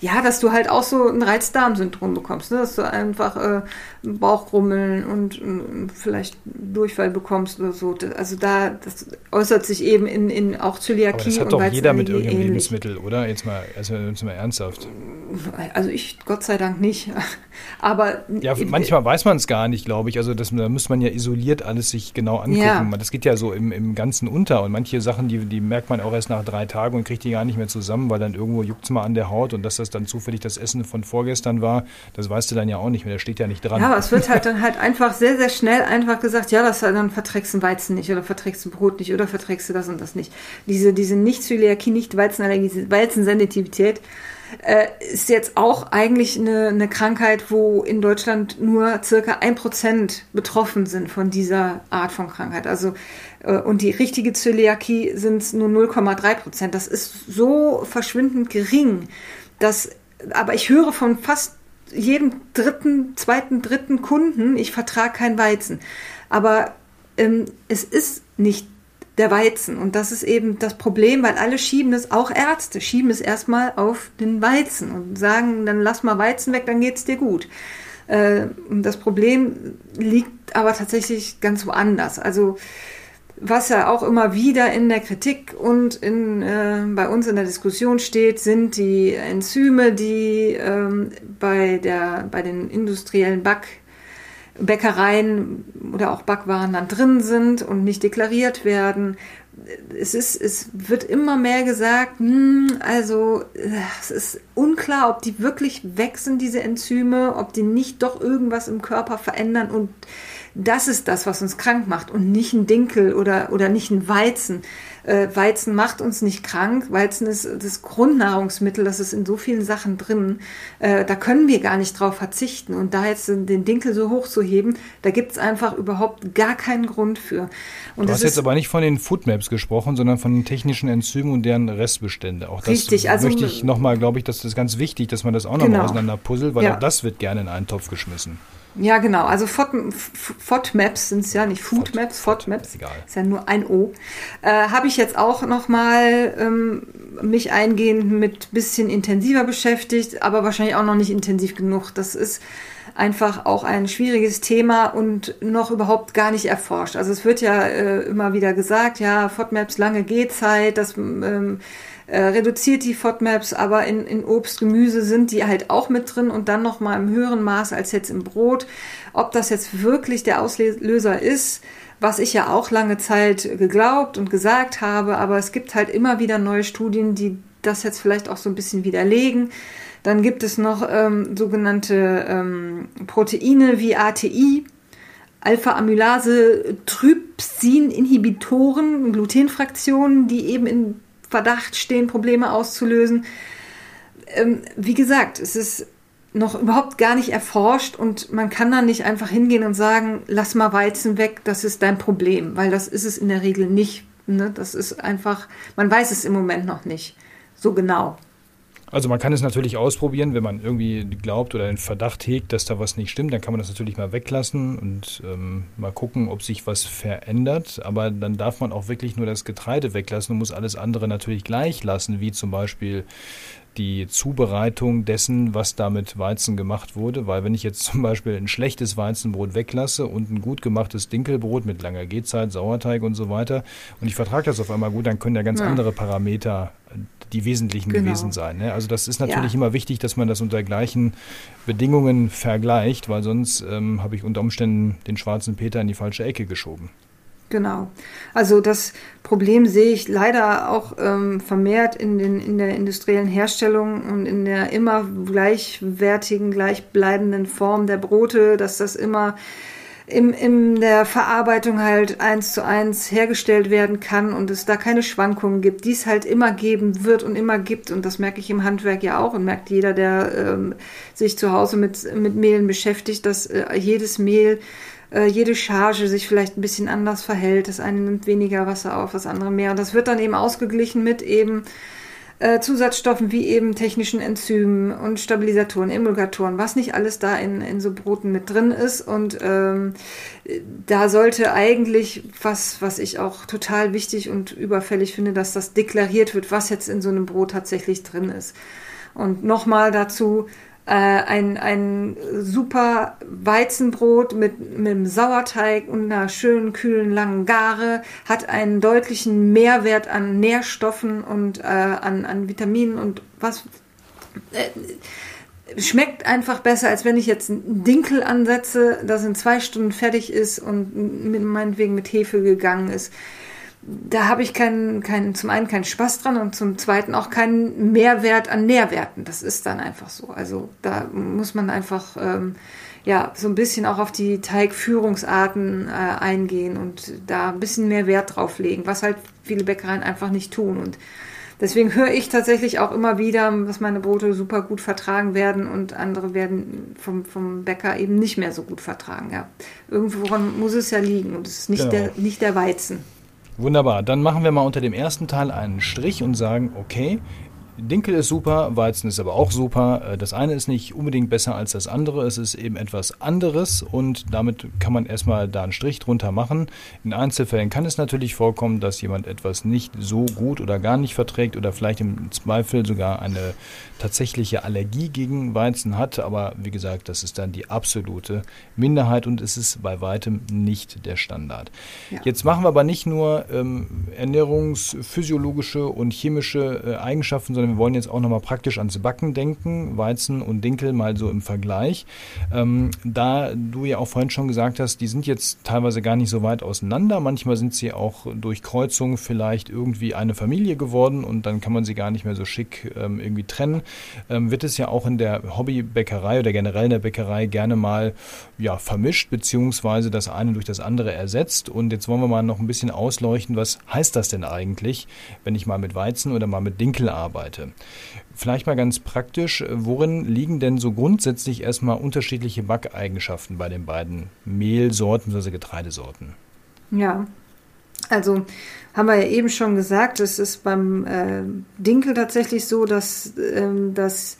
ja, dass du halt auch so ein Reizdarmsyndrom bekommst, ne? dass du einfach äh, Bauchgrummeln und äh, vielleicht Durchfall bekommst oder so. Also da, das äußert sich eben in, in auch Zöliakie. Aber das hat doch jeder mit irgendeinem ähnlich. Lebensmittel, oder? Jetzt mal, also jetzt mal ernsthaft. Also ich, Gott sei Dank nicht. Aber ja, manchmal weiß man es gar nicht, glaube ich. Also das, da muss man ja isoliert alles sich genau angucken. Ja. Das geht ja so im, im Ganzen unter. Und manche Sachen, die, die merkt man auch erst nach drei Tagen und kriegt die gar nicht mehr zusammen, weil dann irgendwo juckt es mal an der Haut und dass das dann zufällig das Essen von vorgestern war, das weißt du dann ja auch nicht mehr. Da steht ja nicht dran. Ja, aber es wird halt dann halt einfach sehr, sehr schnell einfach gesagt, ja, das, dann verträgst du Weizen nicht oder verträgst du Brot nicht oder verträgst du das und das nicht. Diese, diese Nicht-Zöliakie, Nicht-Weizenallergie, Weizensensitivität äh, ist jetzt auch eigentlich eine, eine Krankheit, wo in Deutschland nur circa ein Prozent betroffen sind von dieser Art von Krankheit. Also äh, und die richtige Zöliakie sind nur 0,3 Prozent. Das ist so verschwindend gering, dass aber ich höre von fast jedem dritten, zweiten, dritten Kunden, ich vertrage kein Weizen. Aber ähm, es ist nicht der Weizen. Und das ist eben das Problem, weil alle schieben es, auch Ärzte schieben es erstmal auf den Weizen und sagen, dann lass mal Weizen weg, dann geht's dir gut. Äh, das Problem liegt aber tatsächlich ganz woanders. Also was ja auch immer wieder in der Kritik und in, äh, bei uns in der Diskussion steht, sind die Enzyme, die ähm, bei, der, bei den industriellen Back Bäckereien oder auch Backwaren dann drin sind und nicht deklariert werden. Es, ist, es wird immer mehr gesagt, hm, also es ist unklar, ob die wirklich weg diese Enzyme, ob die nicht doch irgendwas im Körper verändern und das ist das, was uns krank macht und nicht ein Dinkel oder, oder nicht ein Weizen. Äh, Weizen macht uns nicht krank. Weizen ist das Grundnahrungsmittel, das ist in so vielen Sachen drin. Äh, da können wir gar nicht drauf verzichten. Und da jetzt den Dinkel so hoch zu heben, da gibt es einfach überhaupt gar keinen Grund für. Und du hast jetzt aber nicht von den Foodmaps gesprochen, sondern von den technischen Enzymen und deren Restbestände. Auch das richtig, also, möchte ich nochmal, glaube ich, das ist ganz wichtig, dass man das auch nochmal genau. auseinander puzzelt, weil ja. auch das wird gerne in einen Topf geschmissen. Ja, genau. Also FODMaps sind es ja, nicht Foodmaps, FODMaps. Egal. Ist ja nur ein O. Äh, Habe ich jetzt auch nochmal ähm, mich eingehend mit bisschen intensiver beschäftigt, aber wahrscheinlich auch noch nicht intensiv genug. Das ist einfach auch ein schwieriges Thema und noch überhaupt gar nicht erforscht. Also es wird ja äh, immer wieder gesagt, ja, FODMaps lange Gehzeit, das ähm, äh, reduziert die FODMAPs, aber in, in Obst, Gemüse sind die halt auch mit drin und dann noch mal im höheren Maß als jetzt im Brot. Ob das jetzt wirklich der Auslöser ist, was ich ja auch lange Zeit geglaubt und gesagt habe, aber es gibt halt immer wieder neue Studien, die das jetzt vielleicht auch so ein bisschen widerlegen. Dann gibt es noch ähm, sogenannte ähm, Proteine wie ATI, Alpha-Amylase, Trypsin-Inhibitoren, Glutenfraktionen, die eben in Verdacht stehen, Probleme auszulösen. Ähm, wie gesagt, es ist noch überhaupt gar nicht erforscht und man kann da nicht einfach hingehen und sagen, lass mal Weizen weg, das ist dein Problem, weil das ist es in der Regel nicht. Ne? Das ist einfach, man weiß es im Moment noch nicht so genau. Also man kann es natürlich ausprobieren, wenn man irgendwie glaubt oder den Verdacht hegt, dass da was nicht stimmt, dann kann man das natürlich mal weglassen und ähm, mal gucken, ob sich was verändert. Aber dann darf man auch wirklich nur das Getreide weglassen und muss alles andere natürlich gleich lassen, wie zum Beispiel die Zubereitung dessen, was da mit Weizen gemacht wurde. Weil wenn ich jetzt zum Beispiel ein schlechtes Weizenbrot weglasse und ein gut gemachtes Dinkelbrot mit langer Gehzeit, Sauerteig und so weiter und ich vertrage das auf einmal gut, dann können ja ganz ja. andere Parameter die wesentlichen genau. gewesen sein. Ne? Also das ist natürlich ja. immer wichtig, dass man das unter gleichen Bedingungen vergleicht, weil sonst ähm, habe ich unter Umständen den schwarzen Peter in die falsche Ecke geschoben. Genau. Also das Problem sehe ich leider auch ähm, vermehrt in, den, in der industriellen Herstellung und in der immer gleichwertigen, gleichbleibenden Form der Brote, dass das immer im, in der Verarbeitung halt eins zu eins hergestellt werden kann und es da keine Schwankungen gibt, die es halt immer geben wird und immer gibt. Und das merke ich im Handwerk ja auch und merkt jeder, der ähm, sich zu Hause mit, mit Mehlen beschäftigt, dass äh, jedes Mehl äh, jede Charge sich vielleicht ein bisschen anders verhält. Das eine nimmt weniger Wasser auf, das andere mehr. Und das wird dann eben ausgeglichen mit eben äh, Zusatzstoffen wie eben technischen Enzymen und Stabilisatoren, Emulgatoren, was nicht alles da in, in so Broten mit drin ist. Und ähm, da sollte eigentlich, was, was ich auch total wichtig und überfällig finde, dass das deklariert wird, was jetzt in so einem Brot tatsächlich drin ist. Und nochmal dazu, äh, ein, ein super Weizenbrot mit, mit einem Sauerteig und einer schönen, kühlen, langen Gare, hat einen deutlichen Mehrwert an Nährstoffen und äh, an, an Vitaminen und was. Äh, schmeckt einfach besser, als wenn ich jetzt einen Dinkel ansetze, das in zwei Stunden fertig ist und mit, meinetwegen mit Hefe gegangen ist da habe ich keinen, keinen, zum einen keinen Spaß dran und zum zweiten auch keinen Mehrwert an Nährwerten. Das ist dann einfach so. Also da muss man einfach ähm, ja so ein bisschen auch auf die Teigführungsarten äh, eingehen und da ein bisschen mehr Wert drauf legen, was halt viele Bäckereien einfach nicht tun. Und deswegen höre ich tatsächlich auch immer wieder, dass meine Brote super gut vertragen werden und andere werden vom, vom Bäcker eben nicht mehr so gut vertragen. Ja. Irgendwo muss es ja liegen und es ist nicht, genau. der, nicht der Weizen. Wunderbar. Dann machen wir mal unter dem ersten Teil einen Strich und sagen, okay, Dinkel ist super, Weizen ist aber auch super. Äh, das eine ist nicht unbedingt besser als das andere. Es ist eben etwas anderes und damit kann man erstmal da einen Strich drunter machen. In Einzelfällen kann es natürlich vorkommen, dass jemand etwas nicht so gut oder gar nicht verträgt oder vielleicht im Zweifel sogar eine tatsächliche Allergie gegen Weizen hat. Aber wie gesagt, das ist dann die absolute Minderheit und es ist bei weitem nicht der Standard. Ja. Jetzt machen wir aber nicht nur ähm, ernährungsphysiologische und chemische äh, Eigenschaften, sondern wir wollen jetzt auch nochmal praktisch ans Backen denken, Weizen und Dinkel mal so im Vergleich. Ähm, da du ja auch vorhin schon gesagt hast, die sind jetzt teilweise gar nicht so weit auseinander. Manchmal sind sie auch durch Kreuzung vielleicht irgendwie eine Familie geworden und dann kann man sie gar nicht mehr so schick ähm, irgendwie trennen. Ähm, wird es ja auch in der Hobbybäckerei oder generell in der Bäckerei gerne mal ja, vermischt, beziehungsweise das eine durch das andere ersetzt. Und jetzt wollen wir mal noch ein bisschen ausleuchten, was heißt das denn eigentlich, wenn ich mal mit Weizen oder mal mit Dinkel arbeite? Vielleicht mal ganz praktisch, worin liegen denn so grundsätzlich erstmal unterschiedliche Backeigenschaften bei den beiden Mehlsorten bzw. Getreidesorten? Ja, also haben wir ja eben schon gesagt, es ist beim äh, Dinkel tatsächlich so, dass, ähm, dass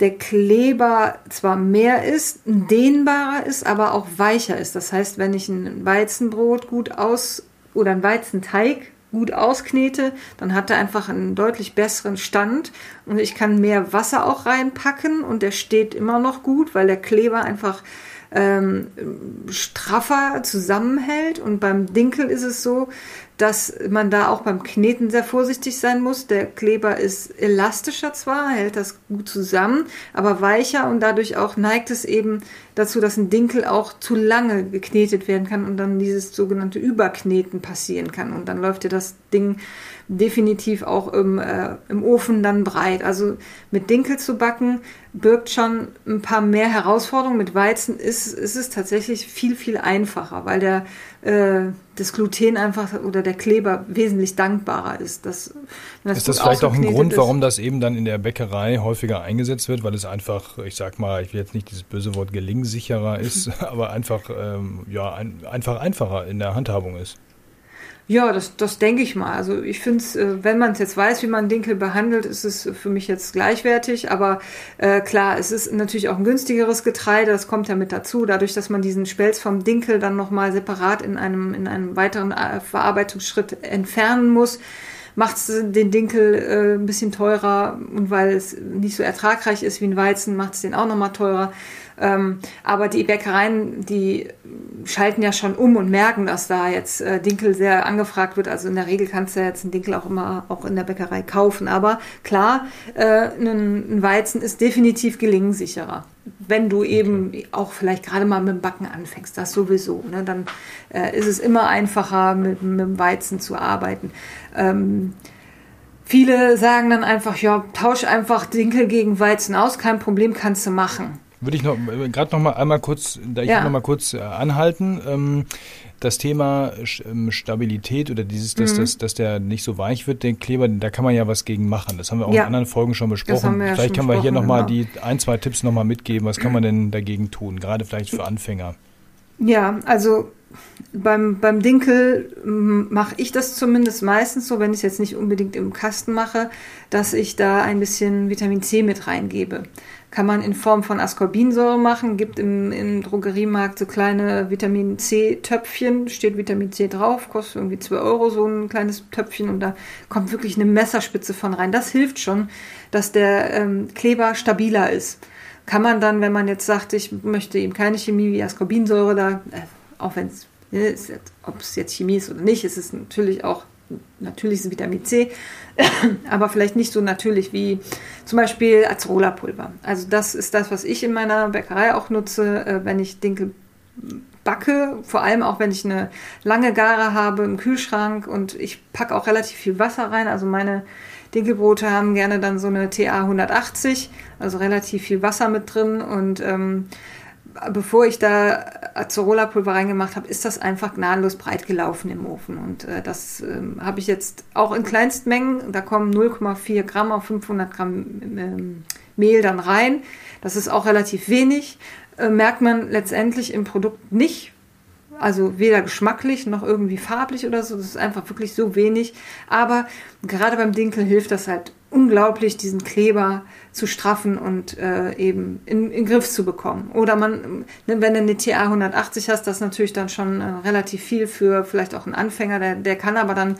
der Kleber zwar mehr ist, dehnbarer ist, aber auch weicher ist. Das heißt, wenn ich ein Weizenbrot gut aus oder ein Weizenteig gut ausknete, dann hat er einfach einen deutlich besseren Stand. Und ich kann mehr Wasser auch reinpacken und der steht immer noch gut, weil der Kleber einfach ähm, straffer zusammenhält. Und beim Dinkel ist es so, dass man da auch beim Kneten sehr vorsichtig sein muss. Der Kleber ist elastischer zwar, hält das gut zusammen, aber weicher und dadurch auch neigt es eben dazu, dass ein Dinkel auch zu lange geknetet werden kann und dann dieses sogenannte Überkneten passieren kann. Und dann läuft ja das Ding definitiv auch im, äh, im Ofen dann breit. Also mit Dinkel zu backen birgt schon ein paar mehr Herausforderungen. Mit Weizen ist, ist es tatsächlich viel, viel einfacher, weil der, äh, das Gluten einfach oder der Kleber wesentlich dankbarer ist. Das, das ist das vielleicht auch ein Grund, ist. warum das eben dann in der Bäckerei häufiger eingesetzt wird, weil es einfach, ich sag mal, ich will jetzt nicht dieses böse Wort gelingsicherer ist, aber einfach, ähm, ja, ein, einfach einfacher in der Handhabung ist. Ja, das, das denke ich mal. Also ich finde es, äh, wenn man es jetzt weiß, wie man Dinkel behandelt, ist es für mich jetzt gleichwertig. Aber äh, klar, es ist natürlich auch ein günstigeres Getreide, das kommt ja mit dazu. Dadurch, dass man diesen Spelz vom Dinkel dann nochmal separat in einem, in einem weiteren äh, Verarbeitungsschritt entfernen muss, macht es den Dinkel äh, ein bisschen teurer. Und weil es nicht so ertragreich ist wie ein Weizen, macht es den auch nochmal teurer. Ähm, aber die Bäckereien, die schalten ja schon um und merken, dass da jetzt äh, Dinkel sehr angefragt wird. Also in der Regel kannst du ja jetzt einen Dinkel auch immer auch in der Bäckerei kaufen. Aber klar, äh, ein, ein Weizen ist definitiv gelingensicherer wenn du eben auch vielleicht gerade mal mit dem Backen anfängst, das sowieso, ne, dann äh, ist es immer einfacher, mit, mit dem Weizen zu arbeiten. Ähm, viele sagen dann einfach, ja, tausch einfach Dinkel gegen Weizen aus, kein Problem, kannst du machen. Würde ich noch gerade noch mal einmal kurz, da ich ja. noch mal kurz äh, anhalten. Ähm, das Thema ähm, Stabilität oder dieses, dass, mhm. dass, dass der nicht so weich wird, den Kleber, da kann man ja was gegen machen. Das haben wir auch ja. in anderen Folgen schon besprochen. Vielleicht ja schon können wir hier nochmal genau. die ein, zwei Tipps nochmal mitgeben. Was kann man denn dagegen tun? Gerade vielleicht für Anfänger. Ja, also beim, beim Dinkel mache ich das zumindest meistens so, wenn ich es jetzt nicht unbedingt im Kasten mache, dass ich da ein bisschen Vitamin C mit reingebe. Kann man in Form von Ascorbinsäure machen, gibt im, im Drogeriemarkt so kleine Vitamin C-Töpfchen, steht Vitamin C drauf, kostet irgendwie 2 Euro so ein kleines Töpfchen und da kommt wirklich eine Messerspitze von rein. Das hilft schon, dass der ähm, Kleber stabiler ist. Kann man dann, wenn man jetzt sagt, ich möchte eben keine Chemie wie Ascorbinsäure, da, äh, auch wenn es, ne, ob es jetzt Chemie ist oder nicht, ist es natürlich auch natürliches Vitamin C, aber vielleicht nicht so natürlich wie zum Beispiel Acerola-Pulver. Also das ist das, was ich in meiner Bäckerei auch nutze, äh, wenn ich Dinkel backe, vor allem auch wenn ich eine lange Gare habe im Kühlschrank und ich packe auch relativ viel Wasser rein. Also meine Dinkelbrote haben gerne dann so eine TA 180, also relativ viel Wasser mit drin und ähm, bevor ich da Acerola-Pulver reingemacht habe, ist das einfach gnadenlos breit gelaufen im Ofen. Und äh, das ähm, habe ich jetzt auch in Kleinstmengen. Da kommen 0,4 Gramm auf 500 Gramm ähm, Mehl dann rein. Das ist auch relativ wenig. Äh, merkt man letztendlich im Produkt nicht. Also weder geschmacklich noch irgendwie farblich oder so. Das ist einfach wirklich so wenig. Aber gerade beim Dinkel hilft das halt unglaublich, diesen Kleber zu straffen und äh, eben in, in Griff zu bekommen. Oder man, ne, wenn du eine TA 180 hast, das ist natürlich dann schon äh, relativ viel für vielleicht auch einen Anfänger, der, der kann aber dann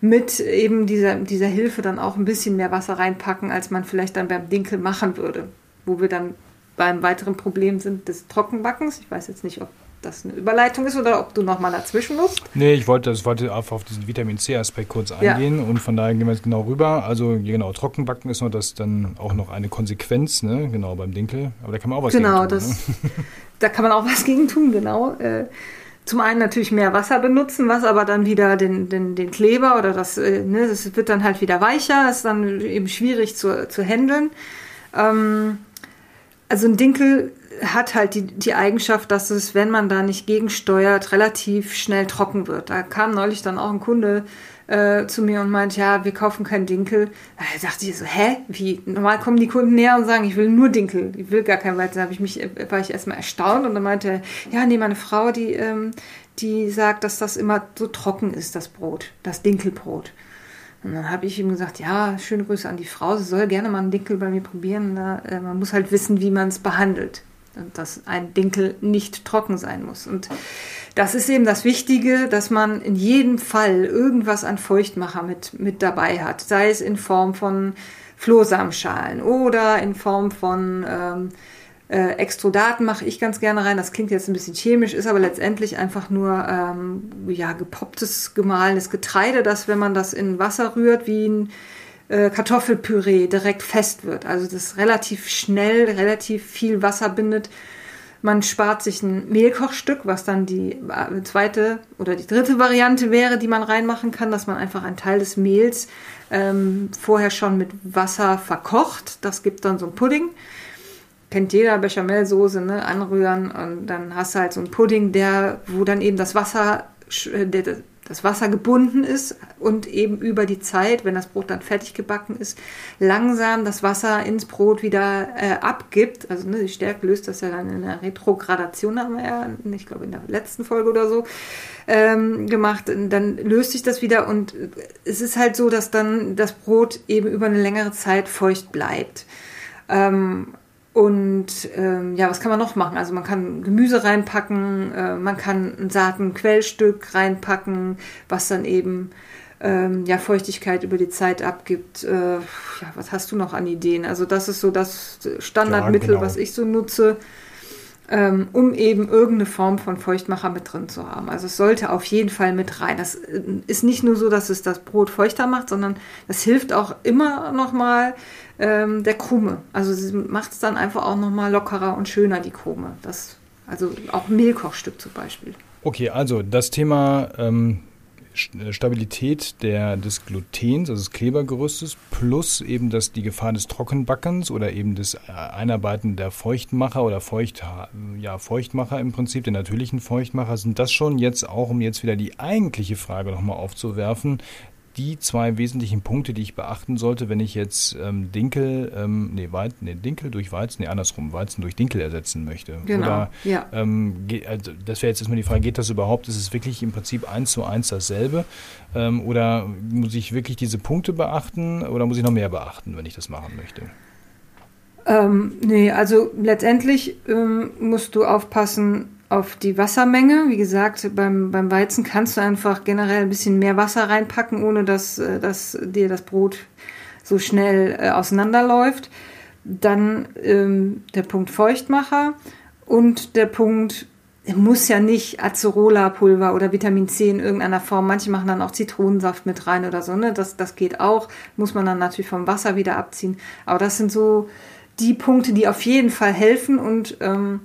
mit eben dieser, dieser Hilfe dann auch ein bisschen mehr Wasser reinpacken, als man vielleicht dann beim Dinkel machen würde. Wo wir dann beim weiteren Problem sind des Trockenbackens. Ich weiß jetzt nicht, ob das eine Überleitung ist oder ob du nochmal dazwischen musst. Nee, ich wollte, ich wollte einfach auf diesen Vitamin C-Aspekt kurz eingehen ja. und von daher gehen wir jetzt genau rüber. Also genau, Trockenbacken ist nur das dann auch noch eine Konsequenz, ne? Genau, beim Dinkel. Aber da kann man auch was genau, gegen tun. Genau, ne? da kann man auch was gegen tun, genau. Äh, zum einen natürlich mehr Wasser benutzen, was aber dann wieder den, den, den Kleber oder das, äh, ne, das wird dann halt wieder weicher, ist dann eben schwierig zu, zu handeln. Ähm, also ein Dinkel hat halt die, die Eigenschaft, dass es, wenn man da nicht gegensteuert, relativ schnell trocken wird. Da kam neulich dann auch ein Kunde äh, zu mir und meinte, ja, wir kaufen keinen Dinkel. Da dachte ich so, hä? Wie? Normal kommen die Kunden näher und sagen, ich will nur Dinkel, ich will gar keinen Weizen. Da habe ich mich, war ich erstmal erstaunt und dann meinte er, ja, nee, meine Frau, die, ähm, die sagt, dass das immer so trocken ist, das Brot, das Dinkelbrot. Und dann habe ich ihm gesagt, ja, schöne Grüße an die Frau, sie soll gerne mal einen Dinkel bei mir probieren. Da, äh, man muss halt wissen, wie man es behandelt dass ein Dinkel nicht trocken sein muss. Und das ist eben das Wichtige, dass man in jedem Fall irgendwas an Feuchtmacher mit, mit dabei hat, sei es in Form von Flohsamenschalen oder in Form von ähm, äh, Extrudaten mache ich ganz gerne rein. Das klingt jetzt ein bisschen chemisch, ist aber letztendlich einfach nur ähm, ja, gepopptes, gemahlenes Getreide, das, wenn man das in Wasser rührt, wie ein äh, Kartoffelpüree direkt fest wird. Also das relativ schnell, relativ viel Wasser bindet. Man spart sich ein Mehlkochstück, was dann die äh, zweite oder die dritte Variante wäre, die man reinmachen kann, dass man einfach einen Teil des Mehls ähm, vorher schon mit Wasser verkocht. Das gibt dann so ein Pudding. Kennt jeder Bechamelsoße, ne? Anrühren und dann hast du halt so einen Pudding, der, wo dann eben das Wasser, äh, der, das Wasser gebunden ist und eben über die Zeit, wenn das Brot dann fertig gebacken ist, langsam das Wasser ins Brot wieder äh, abgibt. Also ne, die Stärke löst das ja dann in der Retrogradation, haben wir ja, ich glaube in der letzten Folge oder so ähm, gemacht. Dann löst sich das wieder und es ist halt so, dass dann das Brot eben über eine längere Zeit feucht bleibt. Ähm, und ähm, ja, was kann man noch machen? Also man kann Gemüse reinpacken, äh, man kann ein Saatenquellstück reinpacken, was dann eben ähm, ja, Feuchtigkeit über die Zeit abgibt. Äh, ja, was hast du noch an Ideen? Also das ist so das Standardmittel, ja, genau. was ich so nutze, ähm, um eben irgendeine Form von Feuchtmacher mit drin zu haben. Also es sollte auf jeden Fall mit rein. Das äh, ist nicht nur so, dass es das Brot feuchter macht, sondern das hilft auch immer noch mal ähm, der Krume. Also sie macht es dann einfach auch nochmal lockerer und schöner, die Krume. Das, also auch Mehlkochstück zum Beispiel. Okay, also das Thema ähm, äh, Stabilität der, des Glutens, also des Klebergerüstes, plus eben das, die Gefahr des Trockenbackens oder eben des äh, Einarbeiten der Feuchtmacher oder Feucht, ja, Feuchtmacher im Prinzip, der natürlichen Feuchtmacher, sind das schon jetzt auch, um jetzt wieder die eigentliche Frage nochmal aufzuwerfen, die zwei wesentlichen Punkte, die ich beachten sollte, wenn ich jetzt ähm, Dinkel, ähm, nee, Weizen, nee, Dinkel durch Weizen, nee, andersrum, Weizen durch Dinkel ersetzen möchte. Genau, Oder, ja. Ähm, also das wäre jetzt erstmal die Frage, geht das überhaupt? Ist es wirklich im Prinzip eins zu eins dasselbe? Ähm, oder muss ich wirklich diese Punkte beachten oder muss ich noch mehr beachten, wenn ich das machen möchte? Ähm, nee, also letztendlich ähm, musst du aufpassen, auf die Wassermenge. Wie gesagt, beim, beim Weizen kannst du einfach generell ein bisschen mehr Wasser reinpacken, ohne dass, äh, dass dir das Brot so schnell äh, auseinanderläuft. Dann ähm, der Punkt Feuchtmacher und der Punkt, muss ja nicht Acerola-Pulver oder Vitamin C in irgendeiner Form. Manche machen dann auch Zitronensaft mit rein oder so. Ne? Das, das geht auch. Muss man dann natürlich vom Wasser wieder abziehen. Aber das sind so die Punkte, die auf jeden Fall helfen und ähm,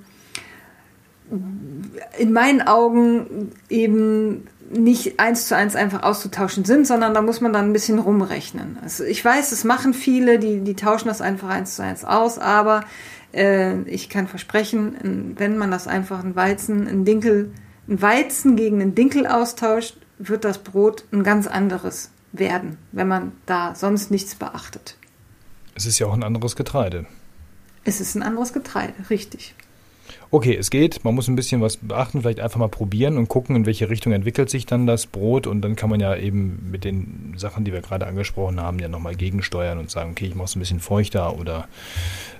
in meinen Augen eben nicht eins zu eins einfach auszutauschen sind, sondern da muss man dann ein bisschen rumrechnen. Also ich weiß, es machen viele, die, die tauschen das einfach eins zu eins aus, aber äh, ich kann versprechen, wenn man das einfach ein Weizen, ein Dinkel, ein Weizen gegen einen Dinkel austauscht, wird das Brot ein ganz anderes werden, wenn man da sonst nichts beachtet. Es ist ja auch ein anderes Getreide. Es ist ein anderes Getreide, richtig. Okay, es geht. Man muss ein bisschen was beachten, vielleicht einfach mal probieren und gucken, in welche Richtung entwickelt sich dann das Brot. Und dann kann man ja eben mit den Sachen, die wir gerade angesprochen haben, ja nochmal gegensteuern und sagen, okay, ich mache es ein bisschen feuchter oder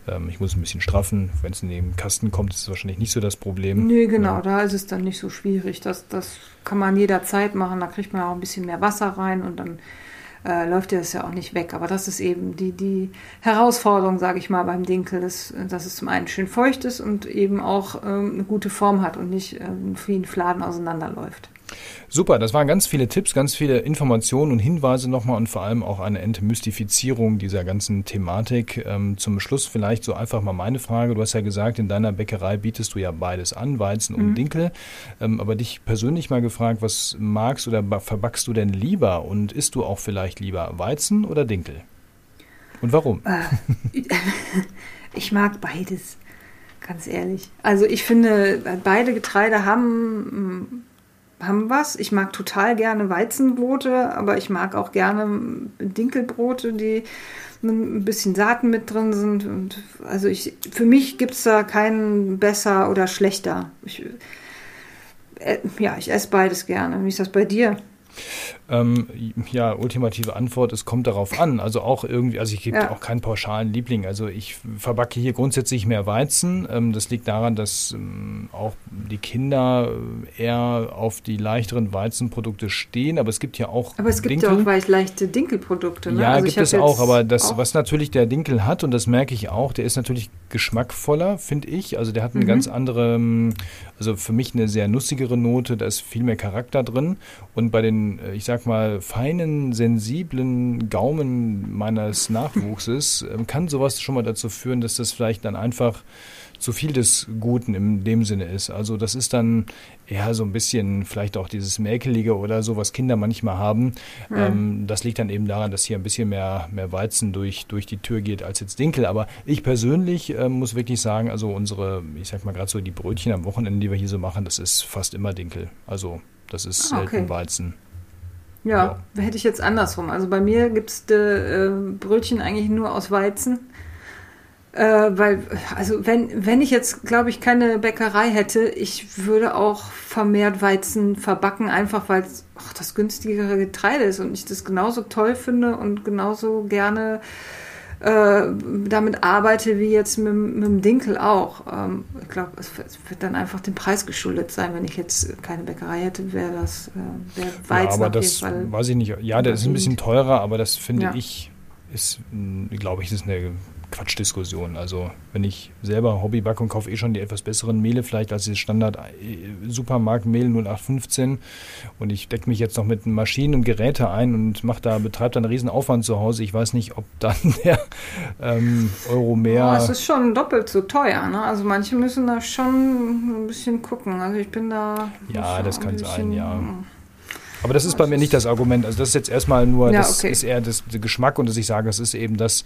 ähm, ich muss ein bisschen straffen. Wenn es in den Kasten kommt, ist es wahrscheinlich nicht so das Problem. Nee, genau, ja. da ist es dann nicht so schwierig. Das, das kann man jederzeit machen. Da kriegt man auch ein bisschen mehr Wasser rein und dann äh, läuft dir das ja auch nicht weg. Aber das ist eben die, die Herausforderung, sage ich mal, beim Dinkel, dass, dass es zum einen schön feucht ist und eben auch ähm, eine gute Form hat und nicht ähm, wie ein Fladen auseinanderläuft. Super, das waren ganz viele Tipps, ganz viele Informationen und Hinweise nochmal und vor allem auch eine Entmystifizierung dieser ganzen Thematik. Ähm, zum Schluss vielleicht so einfach mal meine Frage. Du hast ja gesagt, in deiner Bäckerei bietest du ja beides an, Weizen und mhm. Dinkel. Ähm, aber dich persönlich mal gefragt, was magst oder verbackst du denn lieber und isst du auch vielleicht lieber Weizen oder Dinkel? Und warum? Äh, ich mag beides, ganz ehrlich. Also ich finde, beide Getreide haben haben was. Ich mag total gerne Weizenbrote, aber ich mag auch gerne Dinkelbrote, die ein bisschen Saaten mit drin sind. Und also ich, für mich gibt es da keinen besser oder schlechter. Ich, äh, ja, ich esse beides gerne. Wie ist das bei dir? Ähm, ja, ultimative Antwort, es kommt darauf an. Also auch irgendwie, also ich gebe ja. auch keinen pauschalen Liebling. Also ich verbacke hier grundsätzlich mehr Weizen. Ähm, das liegt daran, dass ähm, auch die Kinder äh, eher auf die leichteren Weizenprodukte stehen. Aber es gibt ja auch Aber es gibt Dinkel. ja auch leichte Dinkelprodukte. Ne? Ja, also gibt es auch. Aber das, was natürlich der Dinkel hat, und das merke ich auch, der ist natürlich geschmackvoller, finde ich. Also der hat eine mhm. ganz andere, also für mich eine sehr nussigere Note. Da ist viel mehr Charakter drin. Und bei den, äh, ich sag sag mal, feinen, sensiblen Gaumen meines Nachwuchses ähm, kann sowas schon mal dazu führen, dass das vielleicht dann einfach zu viel des Guten in dem Sinne ist. Also das ist dann eher so ein bisschen vielleicht auch dieses Mäkelige oder so, was Kinder manchmal haben. Mhm. Ähm, das liegt dann eben daran, dass hier ein bisschen mehr, mehr Weizen durch, durch die Tür geht als jetzt Dinkel. Aber ich persönlich äh, muss wirklich sagen, also unsere, ich sag mal gerade so die Brötchen am Wochenende, die wir hier so machen, das ist fast immer Dinkel. Also das ist ah, okay. selten Weizen. Ja, ja, hätte ich jetzt andersrum. Also bei mir gibt es äh, Brötchen eigentlich nur aus Weizen. Äh, weil, also wenn, wenn ich jetzt, glaube ich, keine Bäckerei hätte, ich würde auch vermehrt Weizen verbacken, einfach weil es das günstigere Getreide ist und ich das genauso toll finde und genauso gerne äh, damit arbeite wie jetzt mit, mit dem Dinkel auch. Ähm, ich glaube, es, es, wird dann einfach dem Preis geschuldet sein. Wenn ich jetzt keine Bäckerei hätte, wäre das äh, wär Weizen ja, aber das weiß ich nicht. Ja, der ist ein bisschen teurer, aber das finde ja. ich ist, glaube ich, ist eine Quatschdiskussion. Also wenn ich selber Hobby backe und kaufe eh schon die etwas besseren Mehle, vielleicht als das Standard äh, Supermarktmehl 0815 und ich decke mich jetzt noch mit Maschinen und Geräte ein und mache da, betreibe da einen riesen Aufwand zu Hause. Ich weiß nicht, ob dann der ähm, Euro mehr. Oh, es ist schon doppelt so teuer. Ne? Also manche müssen da schon ein bisschen gucken. Also ich bin da. Ja, das kann sein, ja. Aber das ist bei mir nicht das Argument. Also das ist jetzt erstmal nur, ja, das okay. ist eher das, der Geschmack und dass ich sage, das ist eben das,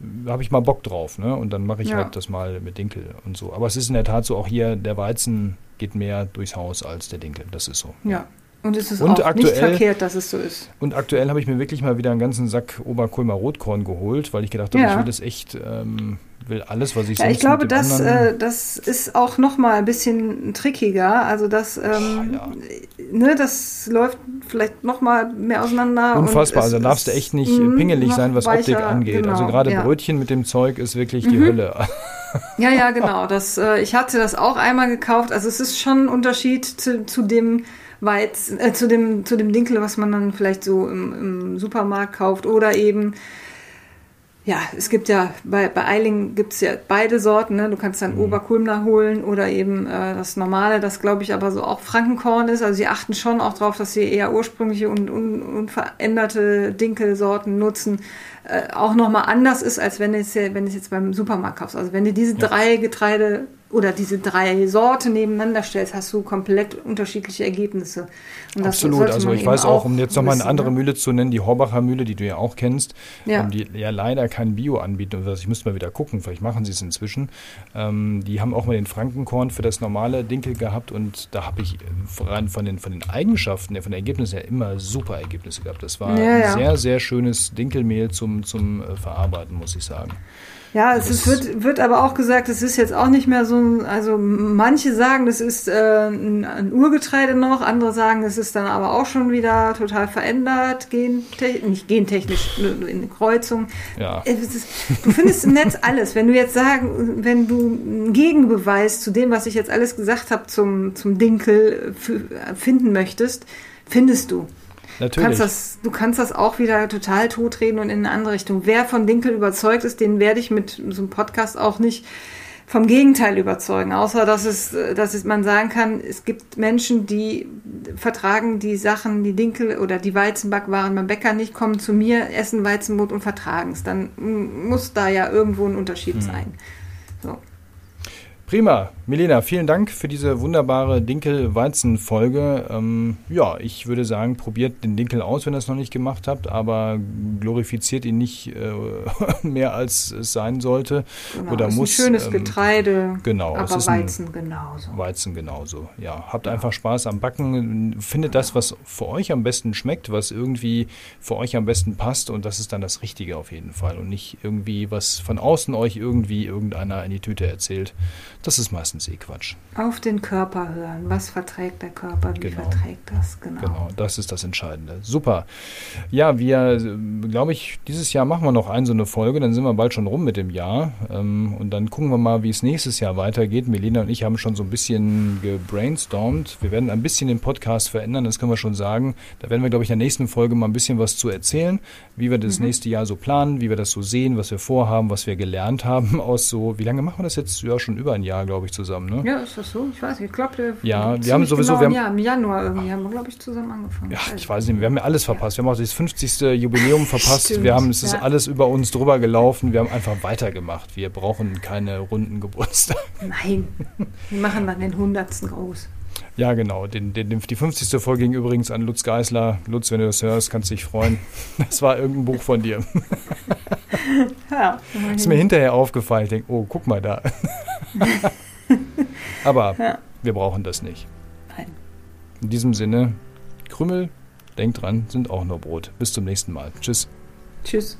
da habe ich mal Bock drauf. Ne? Und dann mache ich ja. halt das mal mit Dinkel und so. Aber es ist in der Tat so, auch hier, der Weizen geht mehr durchs Haus als der Dinkel. Das ist so. Ja. Und es ist und auch aktuell, nicht verkehrt, dass es so ist. Und aktuell habe ich mir wirklich mal wieder einen ganzen Sack Oberkulmer Rotkorn geholt, weil ich gedacht habe, ja. ich will das echt ähm, will alles, was ich ja, Ich glaube, das, äh, das ist auch noch mal ein bisschen trickiger. Also das, ähm, ja. ne, das läuft vielleicht noch mal mehr auseinander. Unfassbar. also darfst du echt nicht pingelig sein, was weicher, Optik angeht. Also genau, also gerade ja. Brötchen mit dem Zeug ist wirklich die mhm. Hölle. Ja, ja, genau. Das, äh, ich hatte das auch einmal gekauft. Also es ist schon ein Unterschied zu, zu dem Weiz, äh, zu dem zu dem Dinkel, was man dann vielleicht so im, im Supermarkt kauft oder eben ja, es gibt ja, bei, bei Eiling gibt es ja beide Sorten. Ne? Du kannst dann mhm. Oberkulmner holen oder eben äh, das normale, das glaube ich aber so auch Frankenkorn ist. Also sie achten schon auch darauf, dass sie eher ursprüngliche und un, unveränderte Dinkelsorten nutzen. Äh, auch nochmal anders ist, als wenn du es, wenn es jetzt beim Supermarkt kaufst. Also wenn du diese ja. drei Getreide oder diese drei Sorten nebeneinander stellst, hast du komplett unterschiedliche Ergebnisse. Absolut, also ich weiß auch, um jetzt nochmal eine andere ne? Mühle zu nennen, die Horbacher Mühle, die du ja auch kennst, ja. Um, die ja leider kein Bio anbieten. Also ich müsste mal wieder gucken, vielleicht machen sie es inzwischen. Ähm, die haben auch mal den Frankenkorn für das normale Dinkel gehabt und da habe ich rein von den, von den Eigenschaften, von den Ergebnissen her immer super Ergebnisse gehabt. Das war ja, ja. ein sehr, sehr schönes Dinkelmehl zum, zum äh, Verarbeiten, muss ich sagen. Ja, es ist, wird, wird aber auch gesagt, es ist jetzt auch nicht mehr so ein, also manche sagen, das ist äh, ein, ein, Urgetreide noch, andere sagen, es ist dann aber auch schon wieder total verändert, gentechnisch, nicht gentechnisch, in Kreuzung. Ja. Ist, du findest im Netz alles. Wenn du jetzt sagen, wenn du einen Gegenbeweis zu dem, was ich jetzt alles gesagt habe zum, zum Dinkel finden möchtest, findest du. Natürlich. Du kannst, das, du kannst das auch wieder total totreden und in eine andere Richtung. Wer von Dinkel überzeugt ist, den werde ich mit so einem Podcast auch nicht vom Gegenteil überzeugen, außer dass es, dass es man sagen kann, es gibt Menschen, die vertragen die Sachen, die Dinkel oder die Weizenbackwaren beim Bäcker nicht, kommen zu mir, essen Weizenbrot und vertragen es. Dann muss da ja irgendwo ein Unterschied hm. sein. So. Prima. Milena, vielen Dank für diese wunderbare Dinkel-Weizen-Folge. Ähm, ja, ich würde sagen, probiert den Dinkel aus, wenn ihr es noch nicht gemacht habt, aber glorifiziert ihn nicht äh, mehr, als es sein sollte. Genau, oder ist muss. Ein schönes ähm, Getreide, genau, aber Weizen genauso. Weizen genauso, ja. Habt ja. einfach Spaß am Backen. Findet das, was für euch am besten schmeckt, was irgendwie für euch am besten passt und das ist dann das Richtige auf jeden Fall und nicht irgendwie, was von außen euch irgendwie irgendeiner in die Tüte erzählt. Das ist meistens eh Quatsch. Auf den Körper hören. Was verträgt der Körper? Wie genau. verträgt das? Genau. Genau, das ist das Entscheidende. Super. Ja, wir, glaube ich, dieses Jahr machen wir noch ein so eine Folge, dann sind wir bald schon rum mit dem Jahr. Ähm, und dann gucken wir mal, wie es nächstes Jahr weitergeht. Melina und ich haben schon so ein bisschen gebrainstormt. Wir werden ein bisschen den Podcast verändern, das können wir schon sagen. Da werden wir, glaube ich, in der nächsten Folge mal ein bisschen was zu erzählen, wie wir das mhm. nächste Jahr so planen, wie wir das so sehen, was wir vorhaben, was wir gelernt haben aus so, wie lange machen wir das jetzt? Ja, schon über ein Jahr. Jahr, glaube ich, zusammen, ne? Ja, ist das so? Ich weiß nicht. Ich glaube, ja, wir haben sowieso. Genau, wir haben, ja, im Januar irgendwie haben wir, glaube ich, zusammen angefangen. Ja, ich weiß nicht, wir haben ja alles verpasst. Wir haben auch das 50. Jubiläum verpasst. Stimmt, wir haben, es ist ja. alles über uns drüber gelaufen. Wir haben einfach weitergemacht. Wir brauchen keine runden Geburtstag. Nein, wir machen dann den 100. groß. Ja, genau. Den, den, die 50. Folge ging übrigens an Lutz Geisler. Lutz, wenn du das hörst, kannst du dich freuen. Das war irgendein Buch von dir. Ja, ist mir hinterher aufgefallen. Ich denke, oh, guck mal da. Aber ja. wir brauchen das nicht. Nein. In diesem Sinne, Krümel, denkt dran, sind auch nur Brot. Bis zum nächsten Mal. Tschüss. Tschüss.